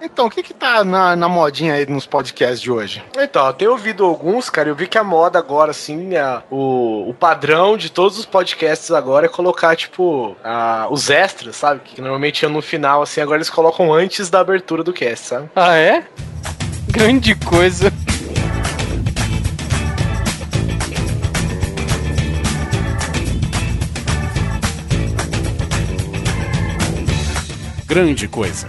Então, o que que tá na, na modinha aí nos podcasts de hoje? Então, eu tenho ouvido alguns, cara. Eu vi que a moda agora, assim, a- o, o padrão de todos os podcasts agora é colocar, tipo, a- os extras, sabe? Que normalmente iam no final, assim, agora eles colocam antes da abertura do cast, sabe? Ah, é? Grande coisa. Grande Coisa.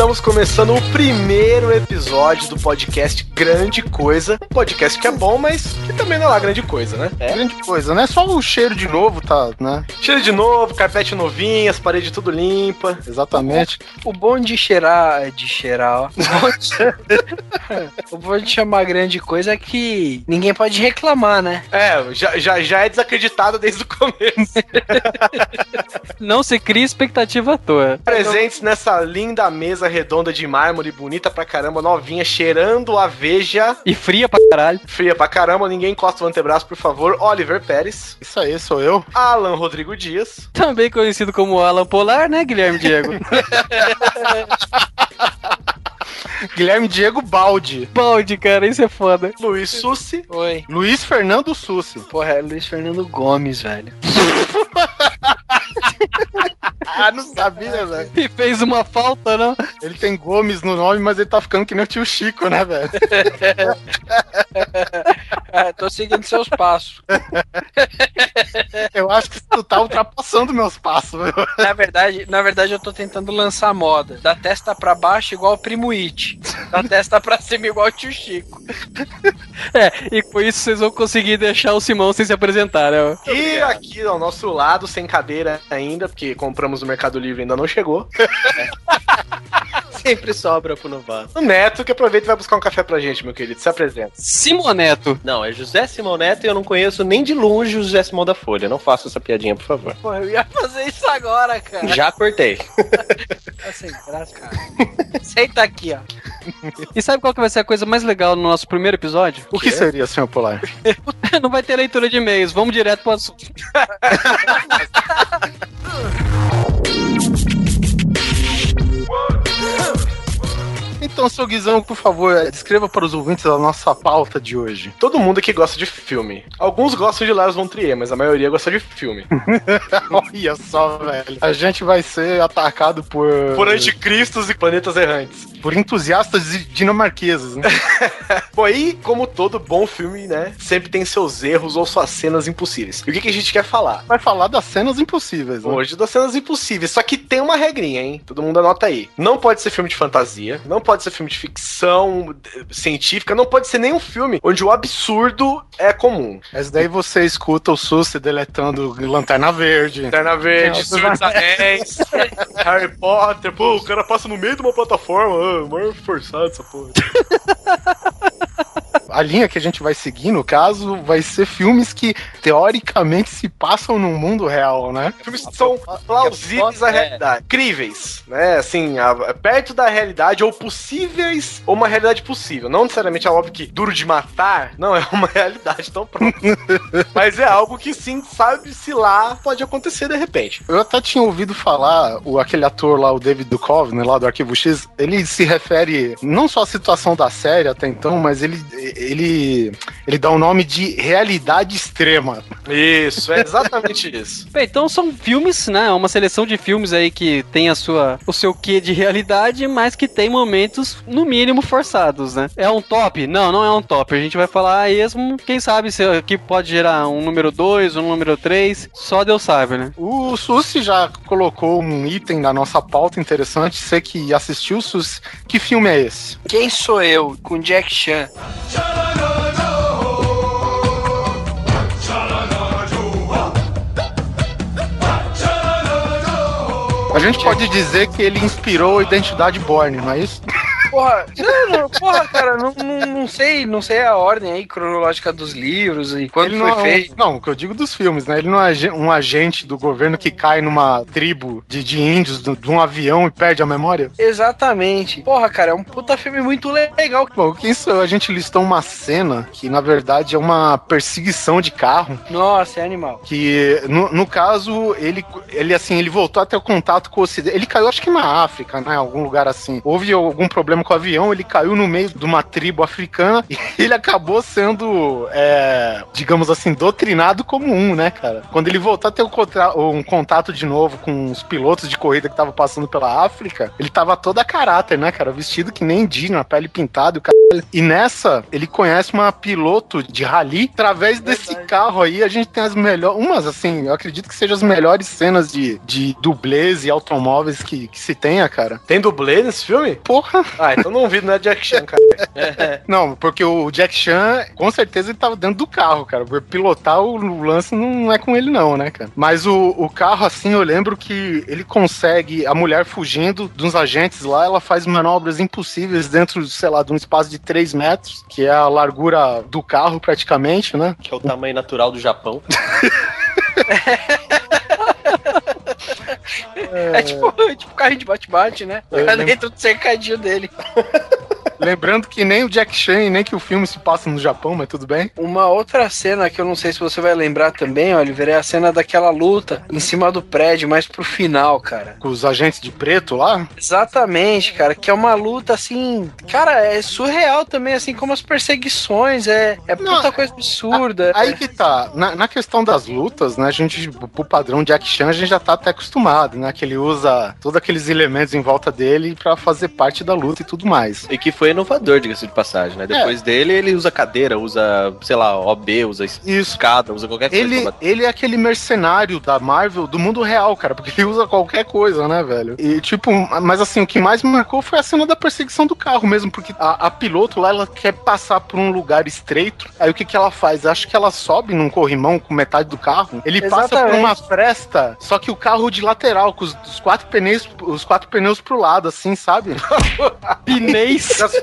Estamos começando o primeiro episódio do podcast Grande Coisa. Um podcast que é bom, mas que também não é lá grande coisa, né? É. Grande coisa, né? Só o cheiro de novo tá, né? Cheiro de novo, carpete novinho, as paredes tudo limpa. Exatamente. O bom de cheirar, de cheirar, ó. O bom de- o bom de chamar grande coisa é que ninguém pode reclamar, né? É, já, já, já é desacreditado desde o começo. Não se cria expectativa à toa. Presentes nessa linda mesa redonda de mármore, bonita pra caramba, novinha, cheirando a veja. E fria pra caralho. Fria pra caramba, ninguém encosta o antebraço, por favor. Oliver Pérez, Isso aí, sou eu. Alan Rodrigo Dias, Também conhecido como Alan Polar, né, Guilherme Diego? Guilherme Diego Baldi. Balde, cara, isso é foda. Luiz Sussi, Oi. Luiz Fernando Sussi. Porra, é Luiz Fernando Gomes, velho. Ah, não sabia, velho. E fez uma falta, não? Ele tem Gomes no nome, mas ele tá ficando que nem o tio Chico, né, velho? Ah, tô seguindo seus passos. Eu acho que tu tá ultrapassando meus passos, meu. Na verdade, na verdade, eu tô tentando lançar moda. Da testa pra baixo, igual o Primo It. Da testa pra cima, igual o tio Chico. É, e com isso vocês vão conseguir deixar o Simão sem se apresentar, né? e aqui ao nosso lado, sem cadeira ainda, porque compramos no Mercado Livre e ainda não chegou. Sempre sobra pro novato. O Neto, que aproveita e vai buscar um café pra gente, meu querido. Se apresenta. Simoneto. Não, é José Simão Neto e eu não conheço nem de longe o José Simão da Folha. Não faça essa piadinha, por favor. Pô, eu ia fazer isso agora, cara. Já cortei. Tá sem graça, cara. Senta aqui, ó. E sabe qual que vai ser a coisa mais legal no nosso primeiro episódio? O que seria, senhor Polar? Não vai ter leitura de e-mails, vamos direto pro assunto. Então, seu Guizão, por favor, descreva para os ouvintes a nossa pauta de hoje. Todo mundo aqui gosta de filme. Alguns gostam de Lars von Trier, mas a maioria gosta de filme. Olha só, velho. A gente vai ser atacado por. Por anticristos e planetas errantes. por entusiastas di- dinamarqueses, né? Bom, aí, como todo bom filme, né, sempre tem seus erros ou suas cenas impossíveis. E o que, que a gente quer falar? Vai falar das cenas impossíveis, né? Hoje das cenas impossíveis. Só que tem uma regrinha, hein? Todo mundo anota aí. Não pode ser filme de fantasia, não pode ser filme de ficção científica, não pode ser nenhum filme onde o absurdo é comum. Mas daí você escuta o Sussi deletando Lanterna Verde. Lanterna Verde, Senhor dos Anéis, Harry Potter. Pô, o cara passa no meio de uma plataforma. Ah, maior forçado essa porra. A linha que a gente vai seguir, no caso, vai ser filmes que teoricamente se passam no mundo real, né? Filmes que são plausíveis à É. realidade. Críveis, né? Assim, a- perto da realidade, ou possíveis, ou uma realidade possível. Não necessariamente é óbvio que duro de matar, não é uma realidade, então pronto. Mas é algo que sim, sabe-se lá, pode acontecer de repente. Eu até tinha ouvido falar, o, aquele ator lá, o David Duchovny, lá do Arquivo X, ele se refere não só à situação da série até então, mas ele, ele, ele dá o nome de realidade extrema. Isso, é exatamente isso. Bem, então são filmes, né? Uma seleção de filmes aí que tem a sua, o seu quê de realidade, mas que tem momentos, no mínimo, forçados, né? É um top? Não, não é um top. A gente vai falar a esmo, quem sabe se aqui pode gerar um número 2, um número 3, só Deus sabe, né? O Sussi já colocou um item na nossa pauta interessante. Você que assistiu, Sussi, que filme é esse? Quem sou eu? Com Jack Chan. A gente pode dizer que ele inspirou a Identidade Borne, não é isso? Porra, não, porra, cara, não, não, não sei, não sei a ordem aí cronológica dos livros e quando Ele foi não, é feito. não, o que eu digo dos filmes, né? Ele não é um agente do governo que cai numa tribo de, de índios do- de um avião e perde a memória. Exatamente. Porra, cara, é um puta filme muito legal. Bom, isso a gente listou uma cena que na verdade é uma perseguição de carro. Nossa, é animal. Que no, no caso, ele, ele assim, ele voltou a ter o contato com o Ocidente. Ele caiu, acho que na África, né? Algum lugar assim. Houve algum problema com o avião, ele caiu no meio de uma tribo africana e ele acabou sendo, é, digamos assim, doutrinado como um, né, cara? Quando ele voltou a ter um, um contato de novo com os pilotos de corrida que estavam passando pela África, ele tava todo a caráter, né, cara? Vestido que nem indígena, pele pintada e o caralho. E nessa, ele conhece uma piloto de rally. Através desse carro aí, a gente tem as melhores. Umas, assim, eu acredito que sejam as melhores cenas de, de dublês e automóveis que, que se tenha, cara. Tem dublê nesse filme? Porra! Ah, então não vi, não é Jack Chan, cara. Não, porque o Jack Chan, com certeza, ele tava dentro do carro, cara. Por Pilotar o, o lance não é com ele, não, né, cara? Mas o, o carro, assim, eu lembro que ele consegue, a mulher fugindo dos agentes lá, ela faz manobras impossíveis dentro, sei lá, de um espaço de 3 metros, que é a largura do carro, praticamente, né? Que é o tamanho natural do Japão. É, tipo, tipo carrinho de bate-bate, né? Tá lembro. dentro do cercadinho dele. Lembrando que nem o Jack Chan e nem que o filme se passa no Japão, mas tudo bem. Uma outra cena que eu não sei se você vai lembrar também, Oliver, é a cena daquela luta em cima do prédio, mais pro final, cara. Com os agentes de preto lá. Exatamente, cara, que é uma luta assim, cara, é surreal também, assim como as perseguições, é, é Não, puta coisa absurda. Aí que tá, na, na questão das lutas, né, a gente, pro padrão Jack Chan, a gente já tá até acostumado, né, que ele usa todos aqueles elementos em volta dele pra fazer parte da luta e tudo mais. E que foi inovador, diga-se de passagem, né? Depois dele, ele usa cadeira, usa, sei lá, OB, usa escada, usa qualquer coisa. Ele, ele é aquele mercenário da Marvel do mundo real, cara, porque ele usa qualquer coisa, né, velho? E tipo, mas assim, o que mais me marcou foi a cena da perseguição do carro mesmo, porque a, a piloto lá, ela quer passar por um lugar estreito, aí o que que ela faz? Acho que ela sobe num corrimão com metade do carro, ele passa por Exatamente. uma fresta, só que o carro de lateral, com os, os quatro pneus, os quatro pneus pro lado, assim, sabe?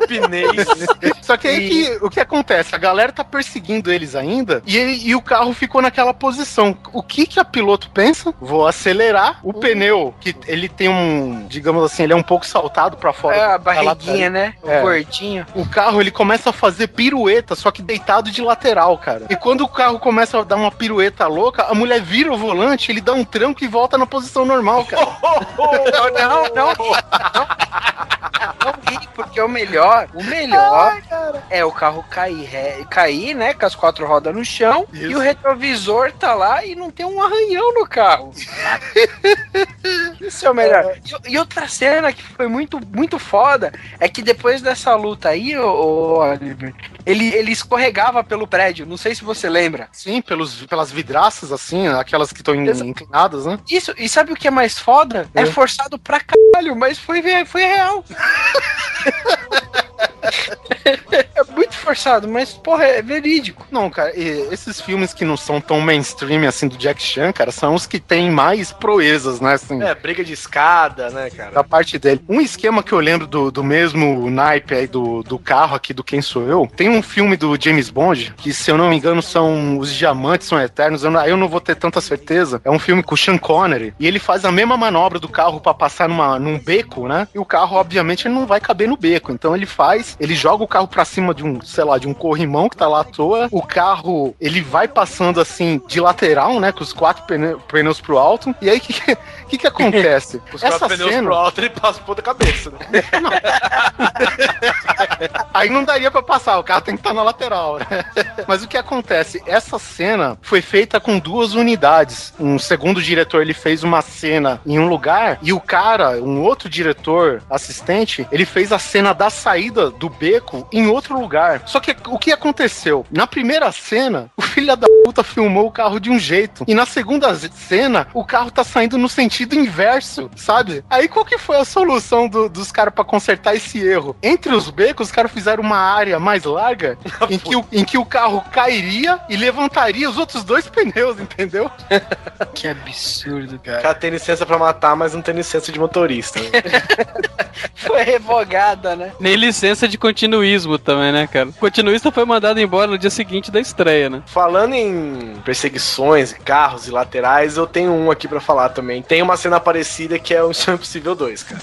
Pinês. Pneus. Só que aí que, o que acontece? A galera tá perseguindo eles ainda e, ele- e o carro ficou naquela posição. O que que a piloto pensa? Vou acelerar o pneu, que ele tem um, digamos assim, ele é um pouco saltado pra fora. É a barriguinha, né? O É. gordinho. O carro ele começa a fazer pirueta, só que deitado de lateral, cara. E quando o carro começa a dar uma pirueta louca, a mulher vira o volante, ele dá um tranco e volta na posição normal, cara. Não, não, não. Não ri, porque o melhor, o melhor é o carro cair, ré- cair, né, com as quatro rodas no chão Isso. e o retrovisor tá lá e não tem um arranhão no carro. Isso é o melhor. E, e outra cena que foi muito, muito foda é que depois dessa luta aí, ô, ô, Oliver, ele, ele escorregava pelo prédio. Não sei se você lembra. Sim, pelos, pelas vidraças, assim, aquelas que estão inclinadas, né? Isso, e sabe o que é mais foda? É, É. forçado pra caralho, mas foi, foi real. é muito forçado, mas, porra, é verídico. Não, cara, esses filmes que não são tão mainstream assim do Jack Chan, cara, são os que têm mais proezas, né? Assim, É, briga de escada, né, cara? da parte dele. Um esquema que eu lembro do, do mesmo naipe aí do, do carro aqui do Quem Sou Eu, tem um filme do James Bond, que se eu não me engano são Os Diamantes São Eternos, eu não, aí eu não vou ter tanta certeza. É um filme com o Sean Connery, e ele faz a mesma manobra do carro pra passar numa, num beco, né? E o carro, obviamente, ele não vai caber no beco. Então ele faz, ele joga o carro pra cima de um, sei lá, de um corrimão que tá lá à toa. O carro, ele vai passando assim de lateral, né? Com os quatro pneu- pneus pro alto. E aí o que, que, que, acontece? Os quatro pneus pro alto, ele passa por da cabeça, né? Aí não daria pra passar, o carro tem que estar na lateral. né? Mas o que acontece? Essa cena foi feita com duas unidades. Um segundo diretor ele fez uma cena em um lugar e o cara, um outro diretor assistente, ele fez a cena da saída do beco em outro lugar. Só que o que aconteceu? Na primeira cena, o filho da puta filmou o carro de um jeito. E na segunda cena, o carro tá saindo no sentido inverso, sabe? Aí qual que foi a solução do- dos caras pra consertar esse erro? Entre os becos, os caras fizeram uma área mais larga em que, o, em que o carro cairia e levantaria os outros dois pneus, entendeu? Que absurdo, O cara. cara tem licença pra matar, mas não tem licença de motorista. né? Foi revogada, né? Nem licença de continuismo também, né, cara? O continuista foi mandado embora no dia seguinte da estreia, né? Falando em perseguições, carros e laterais, eu tenho um aqui pra falar também. Tem uma cena parecida que é o Missão Impossível 2, cara.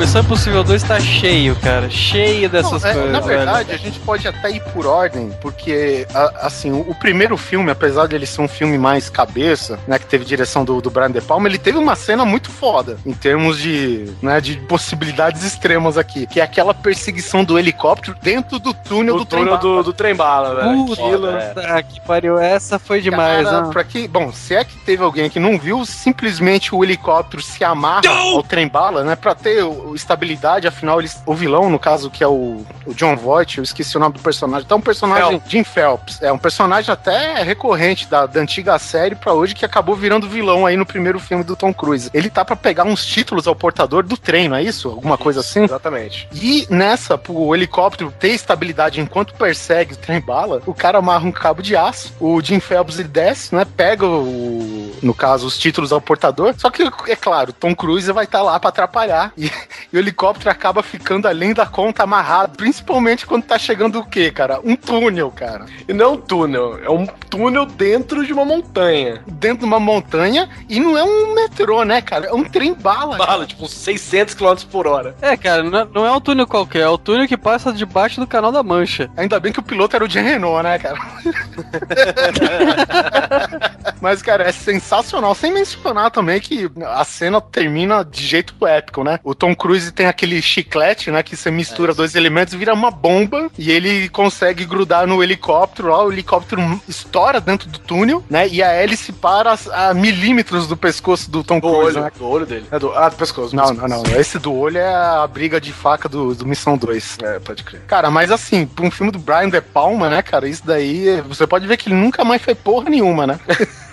Missão Impossível 2 tá cheio, cara. Cheio dessas Não, é, coisas. na velho. verdade, a gente pode até ir por ordem, porque, a- assim, o, o primeiro filme, apesar de ele ser um filme mais cabeça, né, que teve direção do, do Brian De Palma, ele teve uma cena muito foda, em termos de, né, de possibilidades extremas aqui, que é aquela perseguição do helicóptero dentro do túnel No do túnel trem do, do trem bala, velho. Aquilo- Puta que pariu. Essa foi demais, Cara, né? pra que, bom, se é que teve alguém que não viu, simplesmente o helicóptero se amarra ao trem bala, né? Pra ter o- estabilidade, afinal, eles, o vilão, no caso, que é o, o John Voight, eu esqueci o nome do personagem. Então, um personagem, Jim Phelps, é um personagem até recorrente da, da antiga série pra hoje, que acabou virando vilão aí no primeiro filme do Tom Cruise. Ele tá pra pegar uns títulos ao portador do trem, não é isso? Alguma coisa assim? Exatamente. E nessa, pro helicóptero ter estabilidade enquanto persegue o trem bala, o cara amarra um cabo de aço, o Jim Phelps ele desce, né? Pega o, no caso, os títulos ao portador. Só que, é claro, Tom Cruise vai estar lá pra atrapalhar. E, e o helicóptero acaba ficando além da conta amarrado, principalmente quando tá chegando o quê, cara? Um túnel, cara. E não um túnel, é um túnel dentro de uma montanha. Dentro de uma montanha e não é um metrô, né, cara? É um trem bala. cara. Bala, tipo, uns 600 km por hora. É, cara, não é- não é um túnel qualquer, é o túnel que passa debaixo do canal da Mancha. Ainda bem que o piloto era o Jean Renault, né, cara? Mas, cara, é sensacional. Sem mencionar também que a cena termina de jeito épico, né? O Tom Cruise tem aquele chiclete, né? Que você mistura dois elementos, vira uma bomba e ele consegue grudar no helicóptero lá. O helicóptero estoura dentro do túnel, né? E a hélice para a milímetros do pescoço do Tom Do Cruise, olho, né? do olho dele. É do, ah, do pescoço. Não, pescoço. não, não. Esse do olho é a briga de faca do, do Missão 2. É, pode crer. Cara, mas assim, pra um filme do Brian De Palma, né, cara, isso daí, você pode ver que ele nunca mais fez porra nenhuma, né?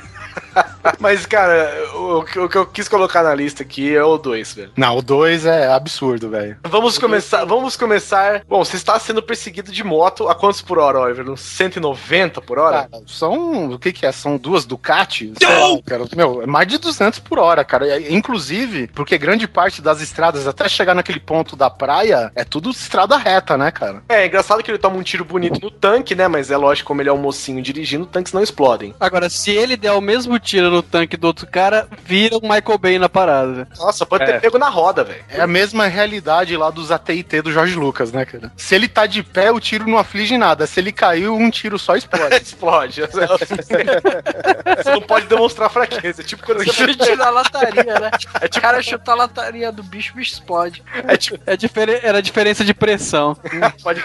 Mas, cara, o, que- o que eu quis colocar na lista aqui é o 2, velho. Não, o 2 é absurdo, velho. Vamos começar, vamos começar. Bom, você está sendo perseguido de moto a quantos por hora, Oliver? Nos 190 por hora? Cara, são, o que que é? São duas Ducati? Lá, cara. Meu, é mais de 200 por hora, cara. Inclusive, porque grande parte das estradas, até chegar naquele ponto da praia, é tudo estrada reta, né, cara? É, engraçado que ele toma um tiro bonito no tanque, né? Mas é lógico, como ele é um mocinho dirigindo, tanques não explodem. Agora, se ele der o mesmo tiro no tanque do outro cara, vira o Michael Bay na parada. Nossa, pode É. ter pego na roda, velho. É a mesma realidade lá dos AT&T do Jorge Lucas, né, cara? Se ele tá de pé, o tiro não aflige nada. Se ele caiu, um tiro só explode. Explode. você não pode demonstrar fraqueza. É tipo quando você. Chute na lataria, né? É O tipo, cara chuta a lataria do bicho, o bicho explode. é tipo, É difere- Era a diferença de pressão. pode-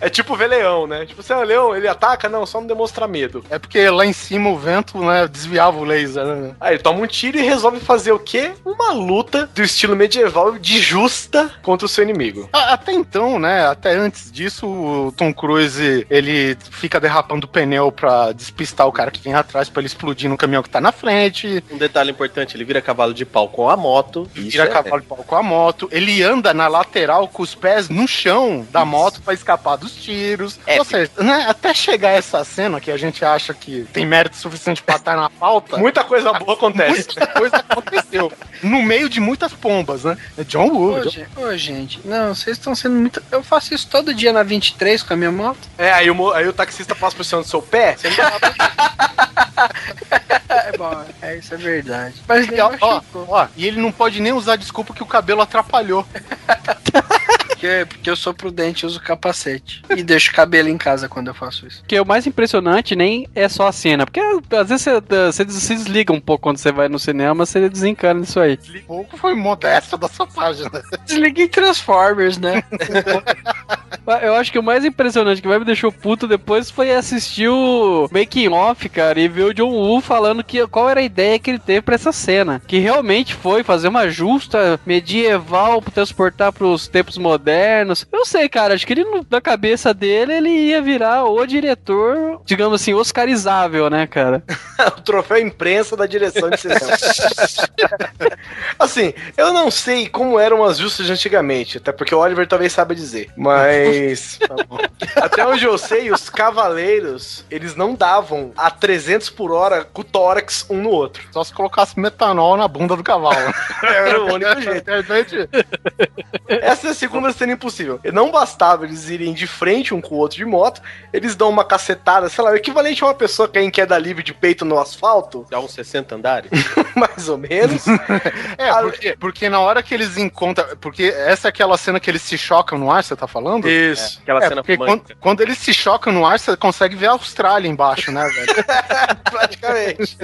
é tipo ver leão, né? Tipo, você é um leão, ele ataca, não, só não demonstra medo. É porque lá em cima o vento, né, desviava o laser, né? Aí ele toma um tiro e resolve fazer o quê? Uma luta do estilo medieval de justa contra o seu inimigo. Até então, né? Até antes disso, o Tom Cruise ele fica derrapando o pneu pra despistar o cara que vem atrás pra ele explodir no caminhão que tá na frente. Um detalhe importante, ele vira cavalo de pau com a moto. Isso Vira é- cavalo de pau com a moto. Ele anda na lateral com os pés no chão da moto pra escapar dos tiros. É, Ou seja, né, até chegar essa cena que a gente acha que tem mérito suficiente pra estar na pauta. Muita coisa boa acontece. Muita coisa aconteceu. No meio de muitas pombas, né? É John Woo. Ô, John- gente, ô, gente, não, vocês estão sendo muito. Eu faço isso todo dia na 23 com a minha moto. É, aí o, aí o taxista passa por cima do seu pé. Você não É bom, é isso é verdade. Mas nem E, ó, ó, e ele não pode nem usar desculpa que o cabelo atrapalhou. Porque, porque eu sou prudente, uso capacete. E deixo o cabelo em casa quando eu faço isso. Porque o mais impressionante nem é só a cena. Porque às vezes você, você desliga um pouco quando você vai no cinema, você desencana disso aí. Pouco foi modesto da sua página. Desliguei Transformers, né? Eu acho que o mais impressionante que mais me deixou puto depois foi assistir o making off, cara, e ver o John Woo falando que qual era a ideia que ele teve pra essa cena. Que realmente foi fazer uma justa medieval pra transportar pros tempos modernos. Eu sei, cara, acho que ele, na cabeça dele, ele ia virar o diretor, digamos assim, oscarizável, né, cara? o troféu imprensa da direção de cinema. assim, eu não sei como eram as justas de antigamente, até porque o Oliver talvez saiba dizer. Mas. até onde eu sei, os cavaleiros, eles não davam a 300 por hora com o tórax um no outro. Só se colocasse metanol na bunda do cavalo. Era o único jeito. Essa é a segunda cena impossível. Não bastava eles irem de frente um com o outro de moto, eles dão uma cacetada, sei lá, o equivalente a uma pessoa que é em queda livre de peito no asfalto. Dá uns 60 andares. Mais ou menos. é, porque, porque na hora que eles encontram. Porque essa é aquela cena que eles se chocam no ar, você tá falando? Isso. É, aquela É, cena porque quando, quando eles se chocam no ar, você consegue ver a Austrália embaixo, né, velho? Praticamente.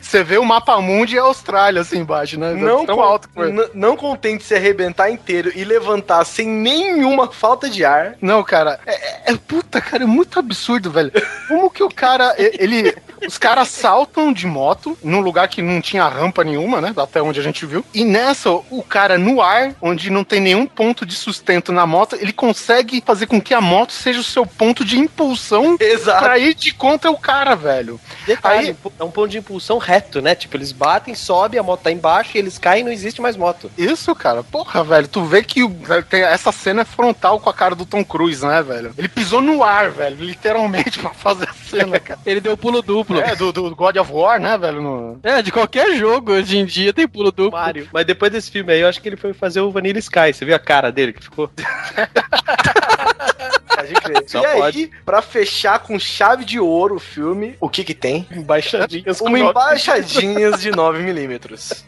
Você vê o mapa mundi e a Austrália assim embaixo, né? Não, tão con- alto que foi. n- não contente se arrebentar inteiro e levantar sem nenhuma falta de ar. Não, cara, é, é- é- puta, cara, é muito absurdo, velho. Como que o cara, ele, os caras saltam de moto num lugar que não tinha rampa nenhuma, né, até onde a gente viu. E nessa, o cara no ar, onde não tem nenhum ponto de sustento na moto, ele consegue fazer com que a moto seja o seu ponto de impulsão Exato. pra ir de contra o cara, velho. Detalhe, Aí- é um ponto de impulsão reto, né? Tipo, eles batem, sobe, a moto tá embaixo, e eles caem e não existe mais moto. Isso, cara, porra, velho, tu vê que o- tem- essa cena é frontal com a cara do Tom Cruise, né, velho? Ele pisou no ar, velho, literalmente pra fazer a cena, cara. Ele deu pulo duplo. É, do, do God of War, né, velho? no- É, de qualquer jogo hoje em dia tem pulo duplo. Mario. Mas depois desse filme aí, eu acho que ele foi fazer o Vanilla Sky. Você viu a cara dele que ficou? Pode crer. Só e pode. aí, pra fechar com chave de ouro o filme, o que que tem? Embaixadinhas Uma embaixadinhas de 9mm.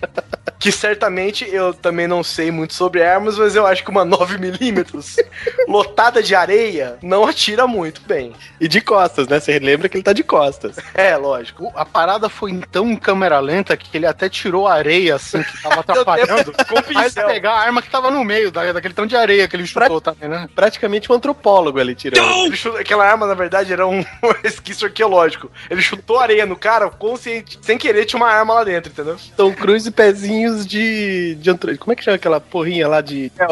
Que certamente eu também não sei muito sobre armas, mas eu acho que uma 9mm lotada de areia não atira muito bem. E de costas, né? Você lembra que ele tá de costas. É, lógico. A parada foi tão em câmera lenta que ele até tirou a areia, assim, que tava atrapalhando. Pincel. pegar a arma que tava no meio, da, daquele tão de areia que ele chutou também, né? Praticamente um antropólogo ali tirando. Chutou- aquela arma, na verdade, era um resquício arqueológico. Ele chutou areia no cara, consciente, sem querer, tinha uma arma lá dentro, entendeu? Tom Cruise e pezinhos de, de antro... Como é que chama aquela porrinha lá de... É,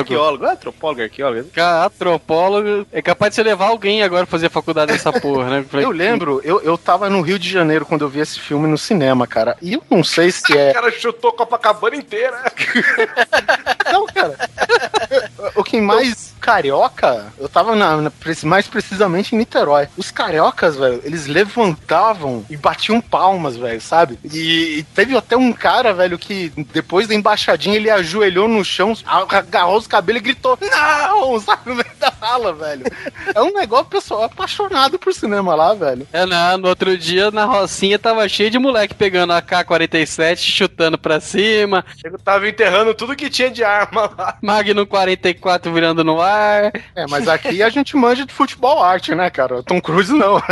arqueólogo. arqueólogo. Ah, antropólogo, arqueólogo. Cara, antropólogo é capaz de você levar alguém agora pra fazer faculdade dessa porra, né? Eu lembro, eu, eu tava no Rio de Janeiro quando eu vi esse filme no cinema, cara. E eu não sei se O é. cara chutou Copacabana inteira. Não, cara. O que mais carioca, eu tava na, na- mais precisamente em Niterói. Os cariocas, velho, eles levantavam e batiam palmas, velho, sabe? E, e teve até um cara, velho, que depois da embaixadinha ele ajoelhou no chão, agarrou os cabelos e gritou: Não! Sabe, no meio da sala, velho. É um negócio pessoal apaixonado por cinema lá, velho. É, não, no outro dia na Rocinha tava cheio de moleque pegando a K-47, chutando pra cima, Eu tava enterrando tudo que tinha de arma lá. Magnum 44 virando no ar. É, mas aqui a gente manja de futebol arte, né, cara? Tom Cruise não.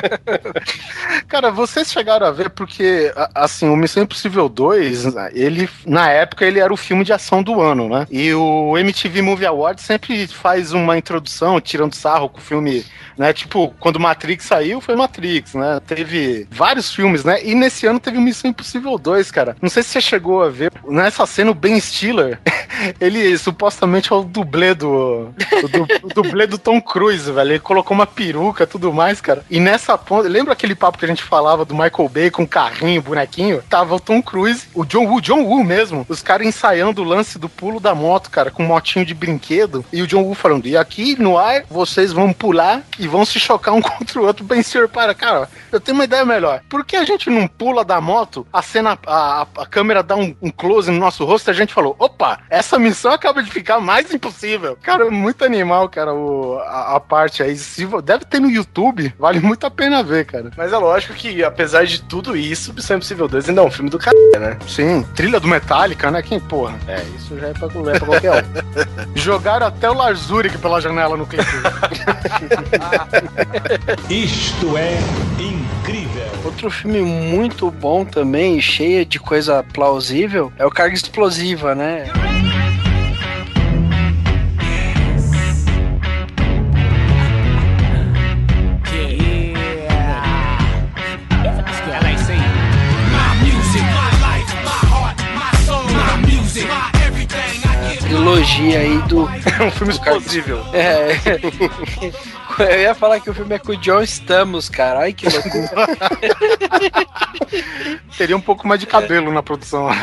cara, vocês chegaram a ver porque, assim, o Missão Impossível 2, ele, na época, ele era o filme de ação do ano, né? E o MTV Movie Awards sempre faz uma introdução, tirando sarro com o filme, né? Tipo, quando Matrix saiu, foi Matrix, né? Teve vários filmes, né? E nesse ano teve o Missão Impossível 2, cara. Não sei se você chegou a ver, nessa cena, o Ben Stiller, ele supostamente é o dublê do. O, du- o dublê do Tom Cruise, velho. Ele colocou uma peruca tudo mais, cara. E nessa ponta. Lembra aquele papo que a gente falava do Michael Bay com carrinho, bonequinho? Tava o Tom Cruise, o John Woo, John Woo mesmo. Os caras ensaiando o lance do pulo da moto, cara, com um motinho de brinquedo. E o John Woo falando: e aqui no ar, vocês vão pular e vão se chocar um contra o outro. Ben Stiller, para, cara, eu tenho uma ideia melhor. Por que a gente não pula da moto, a cena, a- a câmera dá um, um close no nosso rosto e a gente falou: opa, essa missão acaba de ficar mais impossível. Cara, é muito animal, cara, o, a, a parte aí. Se deve ter no YouTube, vale muito a pena ver, cara. Mas é lógico que, apesar de tudo isso, Missão Impossível 2 ainda é um filme do cara, né? Sim, trilha do Metallica, né? Quem, porra? É, isso já é pra, é pra qualquer um. Jogaram até o Lars Ulrich pela janela no clipe. Isto é incrível. Outro filme muito bom também, cheio de coisa plausível, é o Carga Explosiva, né? Trilogia aí do. um filme explosível. É. Eu ia falar que o filme é com o John Stamos, cara. Ai que loucura. Teria um pouco mais de cabelo na produção.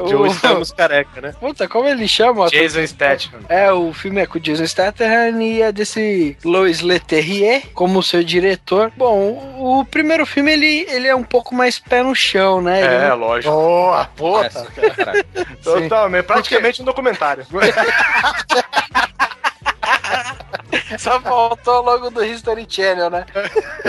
O- Joe estamos careca, né? Puta, como ele chama? Jason Statham. É, o filme é com o Jason Statham e é desse Lois Leterrier como seu diretor. Bom, o, o primeiro filme ele, ele é um pouco mais pé no chão, né? Ele É, não- lógico. Boa, puta. Caralho. Totalmente. Praticamente um documentário. Só faltou logo do History Channel, né?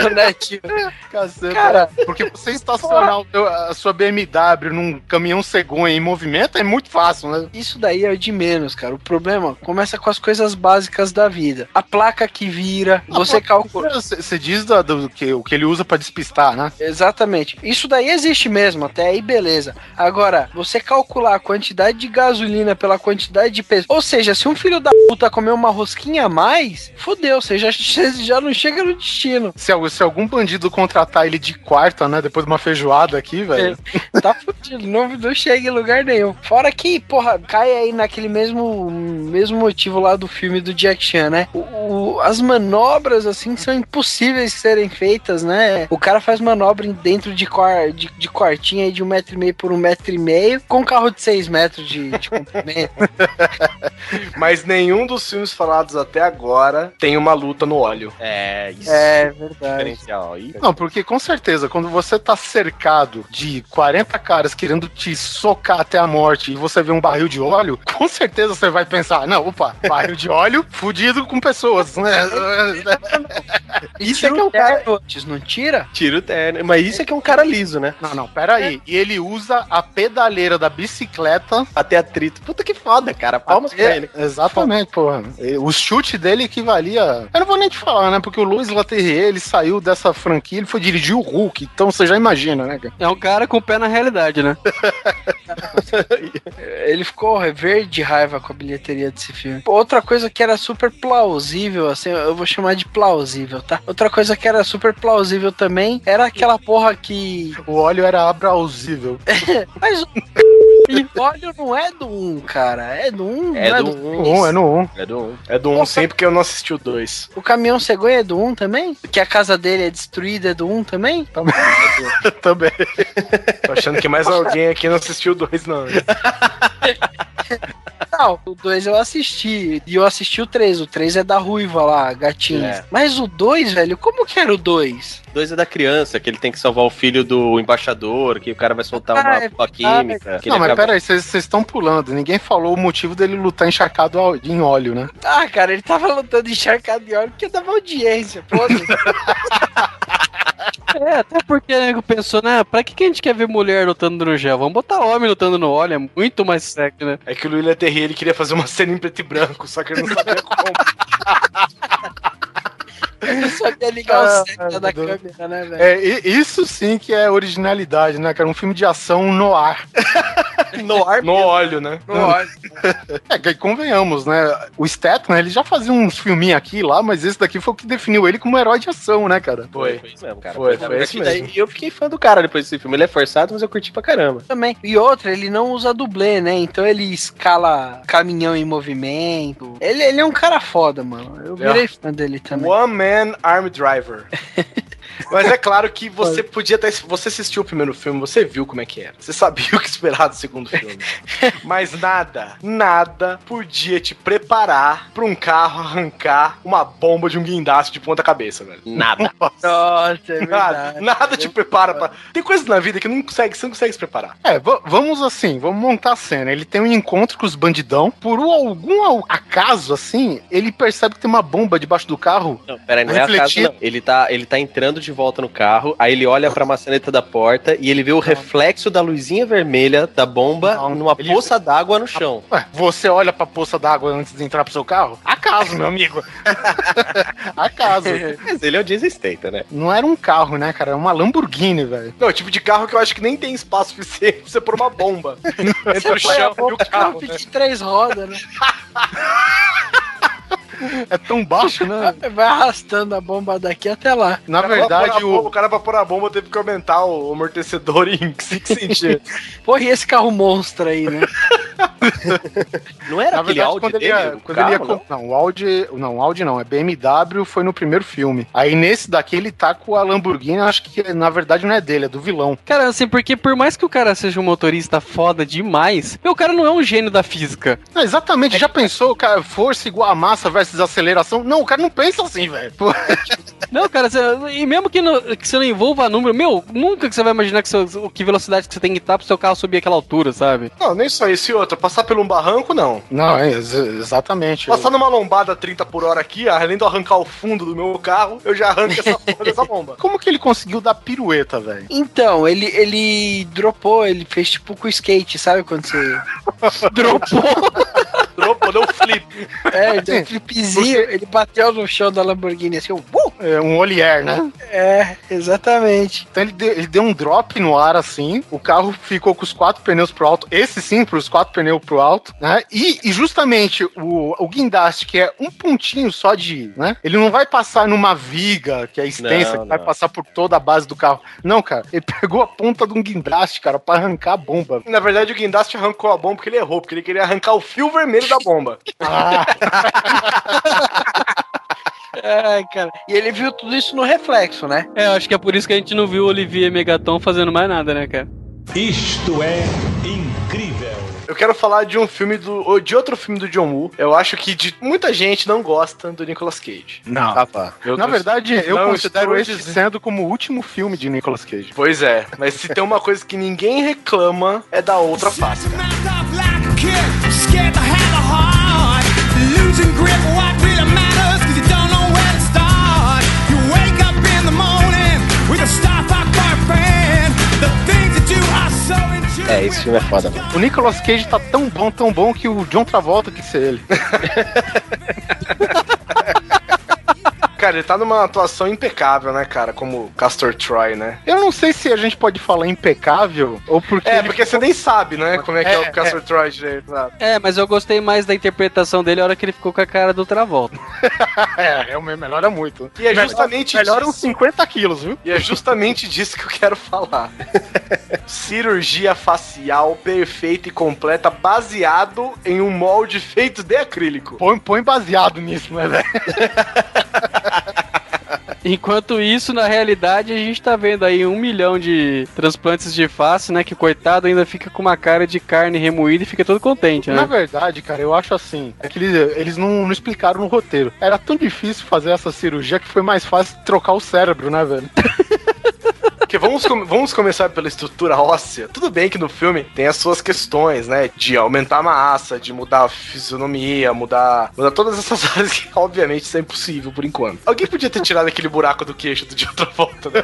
Caceta. Cara, Porque você estacionar teu- a sua BMW num caminhão cegonha em movimento é muito fácil, né? isso daí é de menos, cara. O problema começa com as coisas básicas da vida. A placa que vira, você calcula. Você diz da- do, que, o que ele usa pra despistar, né? Exatamente. Isso daí existe mesmo, até aí beleza. Agora, você calcular a quantidade de gasolina pela quantidade de peso. Ou seja, se um filho da puta comer uma rosquinha a mais, fodeu, você já, já não chega no destino. Se, se algum bandido contratar ele de quarta, né? Depois de uma feijoada aqui, velho. Tá fudido, não, não chega em lugar nenhum. Fora que, porra, cai aí naquele mesmo, mesmo motivo lá do filme do Jack Chan, né? O, o- as manobras, assim, são impossíveis de serem feitas, né? O cara faz manobra dentro de, quar, de, de quartinha aí de um metro e meio por um metro e meio, com um carro de seis metros de, de comprimento. Mas nenhum dos filmes falados até agora tem uma luta no óleo. É, isso. é verdade. Diferencial. Aí, Não, porque com certeza, quando você tá cercado de 40 caras querendo te socar até a morte e você vê um barril de óleo, com certeza você vai pensar, não, opa, barril de óleo fudido com pessoas, né? Isso é que é um cara- antes, não tira? tira o terno. Mas isso é que é um cara liso, né? Não, não, peraí. E ele usa a pedaleira da bicicleta. Até atrito. Puta que foda, cara. Palmas pra É, ele. Exatamente, porra. E O chute dele equivalia. Eu não vou nem te falar, né? Porque o Luiz Laterrier, ele saiu dessa franquia, ele foi dirigir o Hulk. Então você já imagina, né, cara? É um cara com o pé na realidade, né? Ele ficou verde de raiva com a bilheteria desse filme. Outra coisa que era super plausível, assim, eu vou chamar de plausível, tá? Outra coisa que era super plausível também era aquela porra que. O óleo era abrausível. Mas o óleo não é do 1, cara. É do 1, É é do No um, é no um. É do um. É do 1 um, sim, porque eu não assisti o 2. O caminhão cegonha é do 1 também? Que a casa dele é destruída é do 1 também? Também. Tô achando que mais alguém aqui não assistiu o 2, não. Não, o 2 eu assisti. E eu assisti o 3. O 3 é da ruiva lá, gatinha. É. Mas o 2, velho, como que era o 2? Dois é da criança, que ele tem que salvar o filho do embaixador, que o cara vai soltar Ah, uma é bomba química. que Não, mas acaba- peraí, vocês estão pulando. Ninguém falou o motivo dele lutar encharcado em óleo, né? Ah, cara, ele tava lutando encharcado de óleo porque dava audiência. Pô, É, até porque o nego pensou, né? Pra que, que a gente quer ver mulher lutando no gel? Vamos botar homem lutando no óleo, é muito mais sexy, né? É que o Luiz Terrier ele queria fazer uma cena em preto e branco, só que ele não sabia como. sabia ligar Ah, o seta meu da câmera, né, velho? É, e- isso sim que é originalidade, né, cara? Um filme de ação no ar. No ar No óleo, né? No óleo. É, que convenhamos, né? O Statham, ele já fazia uns filminhos aqui e lá, mas esse daqui foi o que definiu ele como herói de ação, né, cara? Foi. Foi isso mesmo, cara. Foi, foi isso mesmo. eu fiquei fã do cara depois desse filme. Ele é forçado, mas eu curti pra caramba. Também. E outra, ele não usa dublê, né? Então ele escala caminhão em movimento. Ele, ele é um cara foda, mano. Eu virei fã dele também. One Man Arm Driver. Mas é claro que você podia ter. Você assistiu o primeiro filme, você viu como é que era. Você sabia o que esperar do segundo filme. Mas nada, nada podia te preparar pra um carro arrancar uma bomba de um guindaste de ponta cabeça, velho. Nada. Nossa, é Nada, verdade. nada te prepara pra. Tem coisas na vida que não consegue, você não consegue se preparar. É, va- vamos assim, vamos montar a cena. Ele tem um encontro com os bandidão. Por um- algum acaso, assim, ele percebe que tem uma bomba debaixo do carro. Não, peraí, não é acaso, não. Ele tá, ele tá entrando de volta no carro, aí ele olha pra maçaneta da porta e ele vê o reflexo da luzinha vermelha da bomba Não, numa ele- poça d'água no chão. Ué, você olha pra poça d'água antes de entrar pro seu carro? Acaso, meu amigo. acaso. Mas ele é o Jason Statham, né? Não era um carro, né, cara? Era uma Lamborghini, velho. Não, é o tipo de carro que eu acho que nem tem espaço suficiente pra você pôr uma bomba entre o chão e o carro né? de três rodas, né? É tão baixo, né? Vai arrastando a bomba daqui até lá. Na O cara, verdade, bomba- o. o cara pra pôr a bomba teve que aumentar o amortecedor em 5 centímetros. Pô, e esse carro monstro aí, né? Não era Na aquele verdade, áudio quando ele dele? ia, do quando ele ia carro, com- não? o Audi, não, o Audi não, é BMW, foi no primeiro filme. Aí nesse daqui ele tá com a Lamborghini, acho que na verdade não é dele, é do vilão. Cara, assim, porque por mais que o cara seja um motorista foda demais, meu, o cara não é um gênio da física. Não, exatamente, já pensou, cara, força igual a massa versus aceleração? Não, o cara não pensa assim, velho. Não, cara, você- e mesmo que, não- que você não envolva número, meu, nunca que você vai imaginar que, seu, que velocidade que você tem que estar pro seu carro subir aquela altura, sabe? Não, nem só isso outra. Passar por um barranco, não. Não, é, ex- exatamente. Passar numa lombada a 30 por hora aqui, além de eu arrancar o fundo do meu carro, eu já arranco essa porra dessa bomba. Como que ele conseguiu dar pirueta, velho? Então, ele, ele dropou, ele fez tipo com o skate, sabe quando você. Dropou. Dropou, deu flip. É, ele deu um flipzinho, ele bateu no chão da Lamborghini assim, uh! É um Olier, né? É, exatamente. Então ele deu, ele deu um drop no ar assim, o carro ficou com os quatro pneus pro alto, esse sim, pros quatro pneus pro alto, né? E, e justamente o, o guindaste, que é um pontinho só de, né? Ele não vai passar numa viga que é extensa, Não, que vai não. passar por toda a base do carro. Não, cara, ele pegou a ponta de um guindaste, cara, pra arrancar a bomba. Na verdade, o guindaste arrancou a bomba porque ele errou, porque ele queria arrancar o fio vermelho da bomba. Ai, cara. E ele viu tudo isso no reflexo, né? É, eu acho que é por isso que a gente não viu o Olivier Megaton fazendo mais nada, né, cara? Isto é incrível. Eu quero falar de um filme do. de outro filme do John Woo. Eu acho que de, muita gente não gosta do Nicolas Cage. Não. Ah, tá. Eu Na tô- verdade, eu Não considero esse dizendo- sendo como o último filme de Nicolas Cage. Pois é, mas se tem uma coisa que ninguém reclama é da outra face. Losing grip, what really matters, É, esse filme é foda, mano. O Nicolas Cage tá tão bom, tão bom que o John Travolta quis ser ele. Cara, ele tá numa atuação impecável, né, cara? Como Castor Troy, né? Eu não sei se a gente pode falar impecável ou porque. É, porque você nem sabe, né? Como é que é, É, o Castor Troy direito, sabe? É, mas eu gostei mais da interpretação dele a hora que ele ficou com a cara do Travolta. É, é, melhora muito. E é justamente Melhora uns disso. 50 quilos, viu? E é justamente disso que eu quero falar. Cirurgia facial perfeita e completa, baseado em um molde feito de acrílico. Põe, põe baseado nisso, né, velho? Enquanto isso, na realidade, a gente tá vendo aí um milhão de transplantes de face, né? Que coitado ainda fica com uma cara de carne remoída e fica todo contente, Na né? verdade, cara, eu acho assim. É que eles, eles não, não explicaram no roteiro. Era tão difícil fazer essa cirurgia que foi mais fácil trocar o cérebro, né, velho? Porque vamos, com- vamos começar pela estrutura óssea. Tudo bem que no filme tem as suas questões, né? De aumentar a massa, de mudar a fisionomia, mudar, mudar todas essas coisas que, obviamente, isso é impossível por enquanto. Alguém podia ter tirado aquele buraco do queixo do de outra volta, né?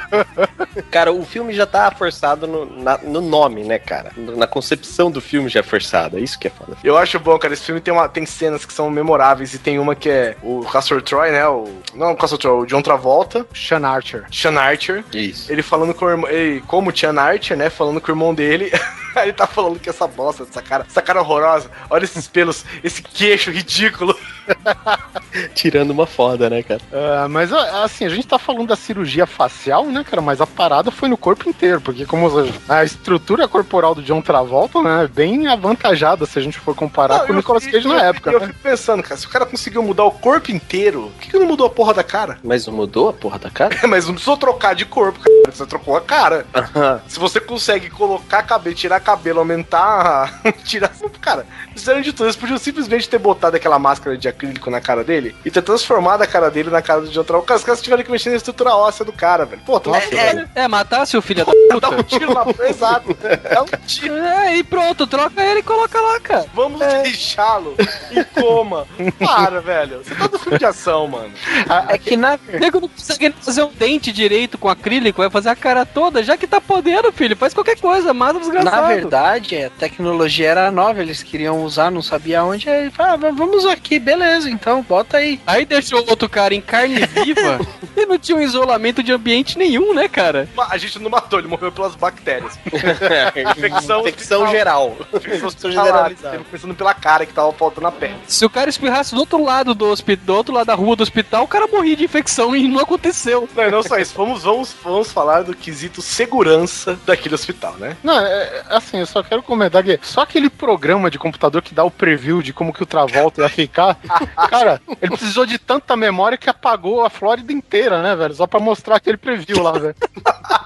Cara, o filme já tá forçado no, na- no nome, né, cara? Na concepção do filme já é forçado. É isso que é foda. Eu acho bom, cara. Esse filme tem, uma, tem cenas que são memoráveis e tem uma que é o Castor Troy, né? O, não o Castor Troy, o John Travolta, Sean Archer. Sean Archer. Isso. Ele falando com o irmão, ele, como Sean Archer, né? Falando com o irmão dele. Ele tá falando que essa bosta, essa cara, essa cara horrorosa. Olha esses pelos, esse queixo ridículo. Tirando uma foda, né, cara? Ah, mas assim, a gente tá falando da cirurgia facial, né, cara? Mas a parada foi no corpo inteiro, porque como a estrutura corporal do John Travolta, né, é bem avantajada se a gente for comparar Não, com o eu Nicolas Cage na eu época, Eu né? fico pensando, cara, se o cara conseguiu mudar o corpo inteiro, por que, que não mudou a porra da cara? Mas não mudou a porra da cara? Mas não precisou trocar de corpo, cara. Você trocou a cara. Se você consegue colocar cabelo, tirar cabelo, aumentar, tirar. Cara, fizeram de tudo. Eles podiam simplesmente ter botado aquela máscara de acrílico na cara dele e ter transformado a cara dele na cara do John Travolta. Os caras tiveram que mexer na estrutura óssea do cara, velho. Pô, nossa, velho. É, matar seu filho da Dá um puta. tiro na. Exato. Dá um tiro. É, e pronto, troca ele e coloca lá, cara. Vamos deixá-lo em coma. Para, velho. Você tá no filme de ação, mano. É que na O nego não consegue fazer um dente direito com acrílico, vai fazer a cara toda, já que tá podendo, filho. Faz qualquer coisa, mata o desgraçado. Na verdade, a tecnologia era nova, eles queriam usar, não sabia onde. Aí ah, vamos usar aqui, beleza, então, bota aí. Aí deixou o outro cara em carne viva e não tinha um isolamento de ambiente nenhum, né, cara? A gente não matou, ele morreu pelas bactérias. Infecção- Infecção geral. Infecção generalizada. Começando pela cara que tava faltando a pele. Se o cara espirrasse do outro lado do hospital, do outro lado da rua do hospital, o cara morria de infecção e não aconteceu. Não, não só isso. Vamos, vamos, vamos falar do quesito segurança daquele hospital, né? Não, é, é, assim, eu só quero comentar que só aquele programa de computador que dá o preview de como que o Travolta ia ficar, cara, ele precisou de tanta memória que apagou a Flórida inteira, né, velho? Só pra mostrar aquele preview lá, velho.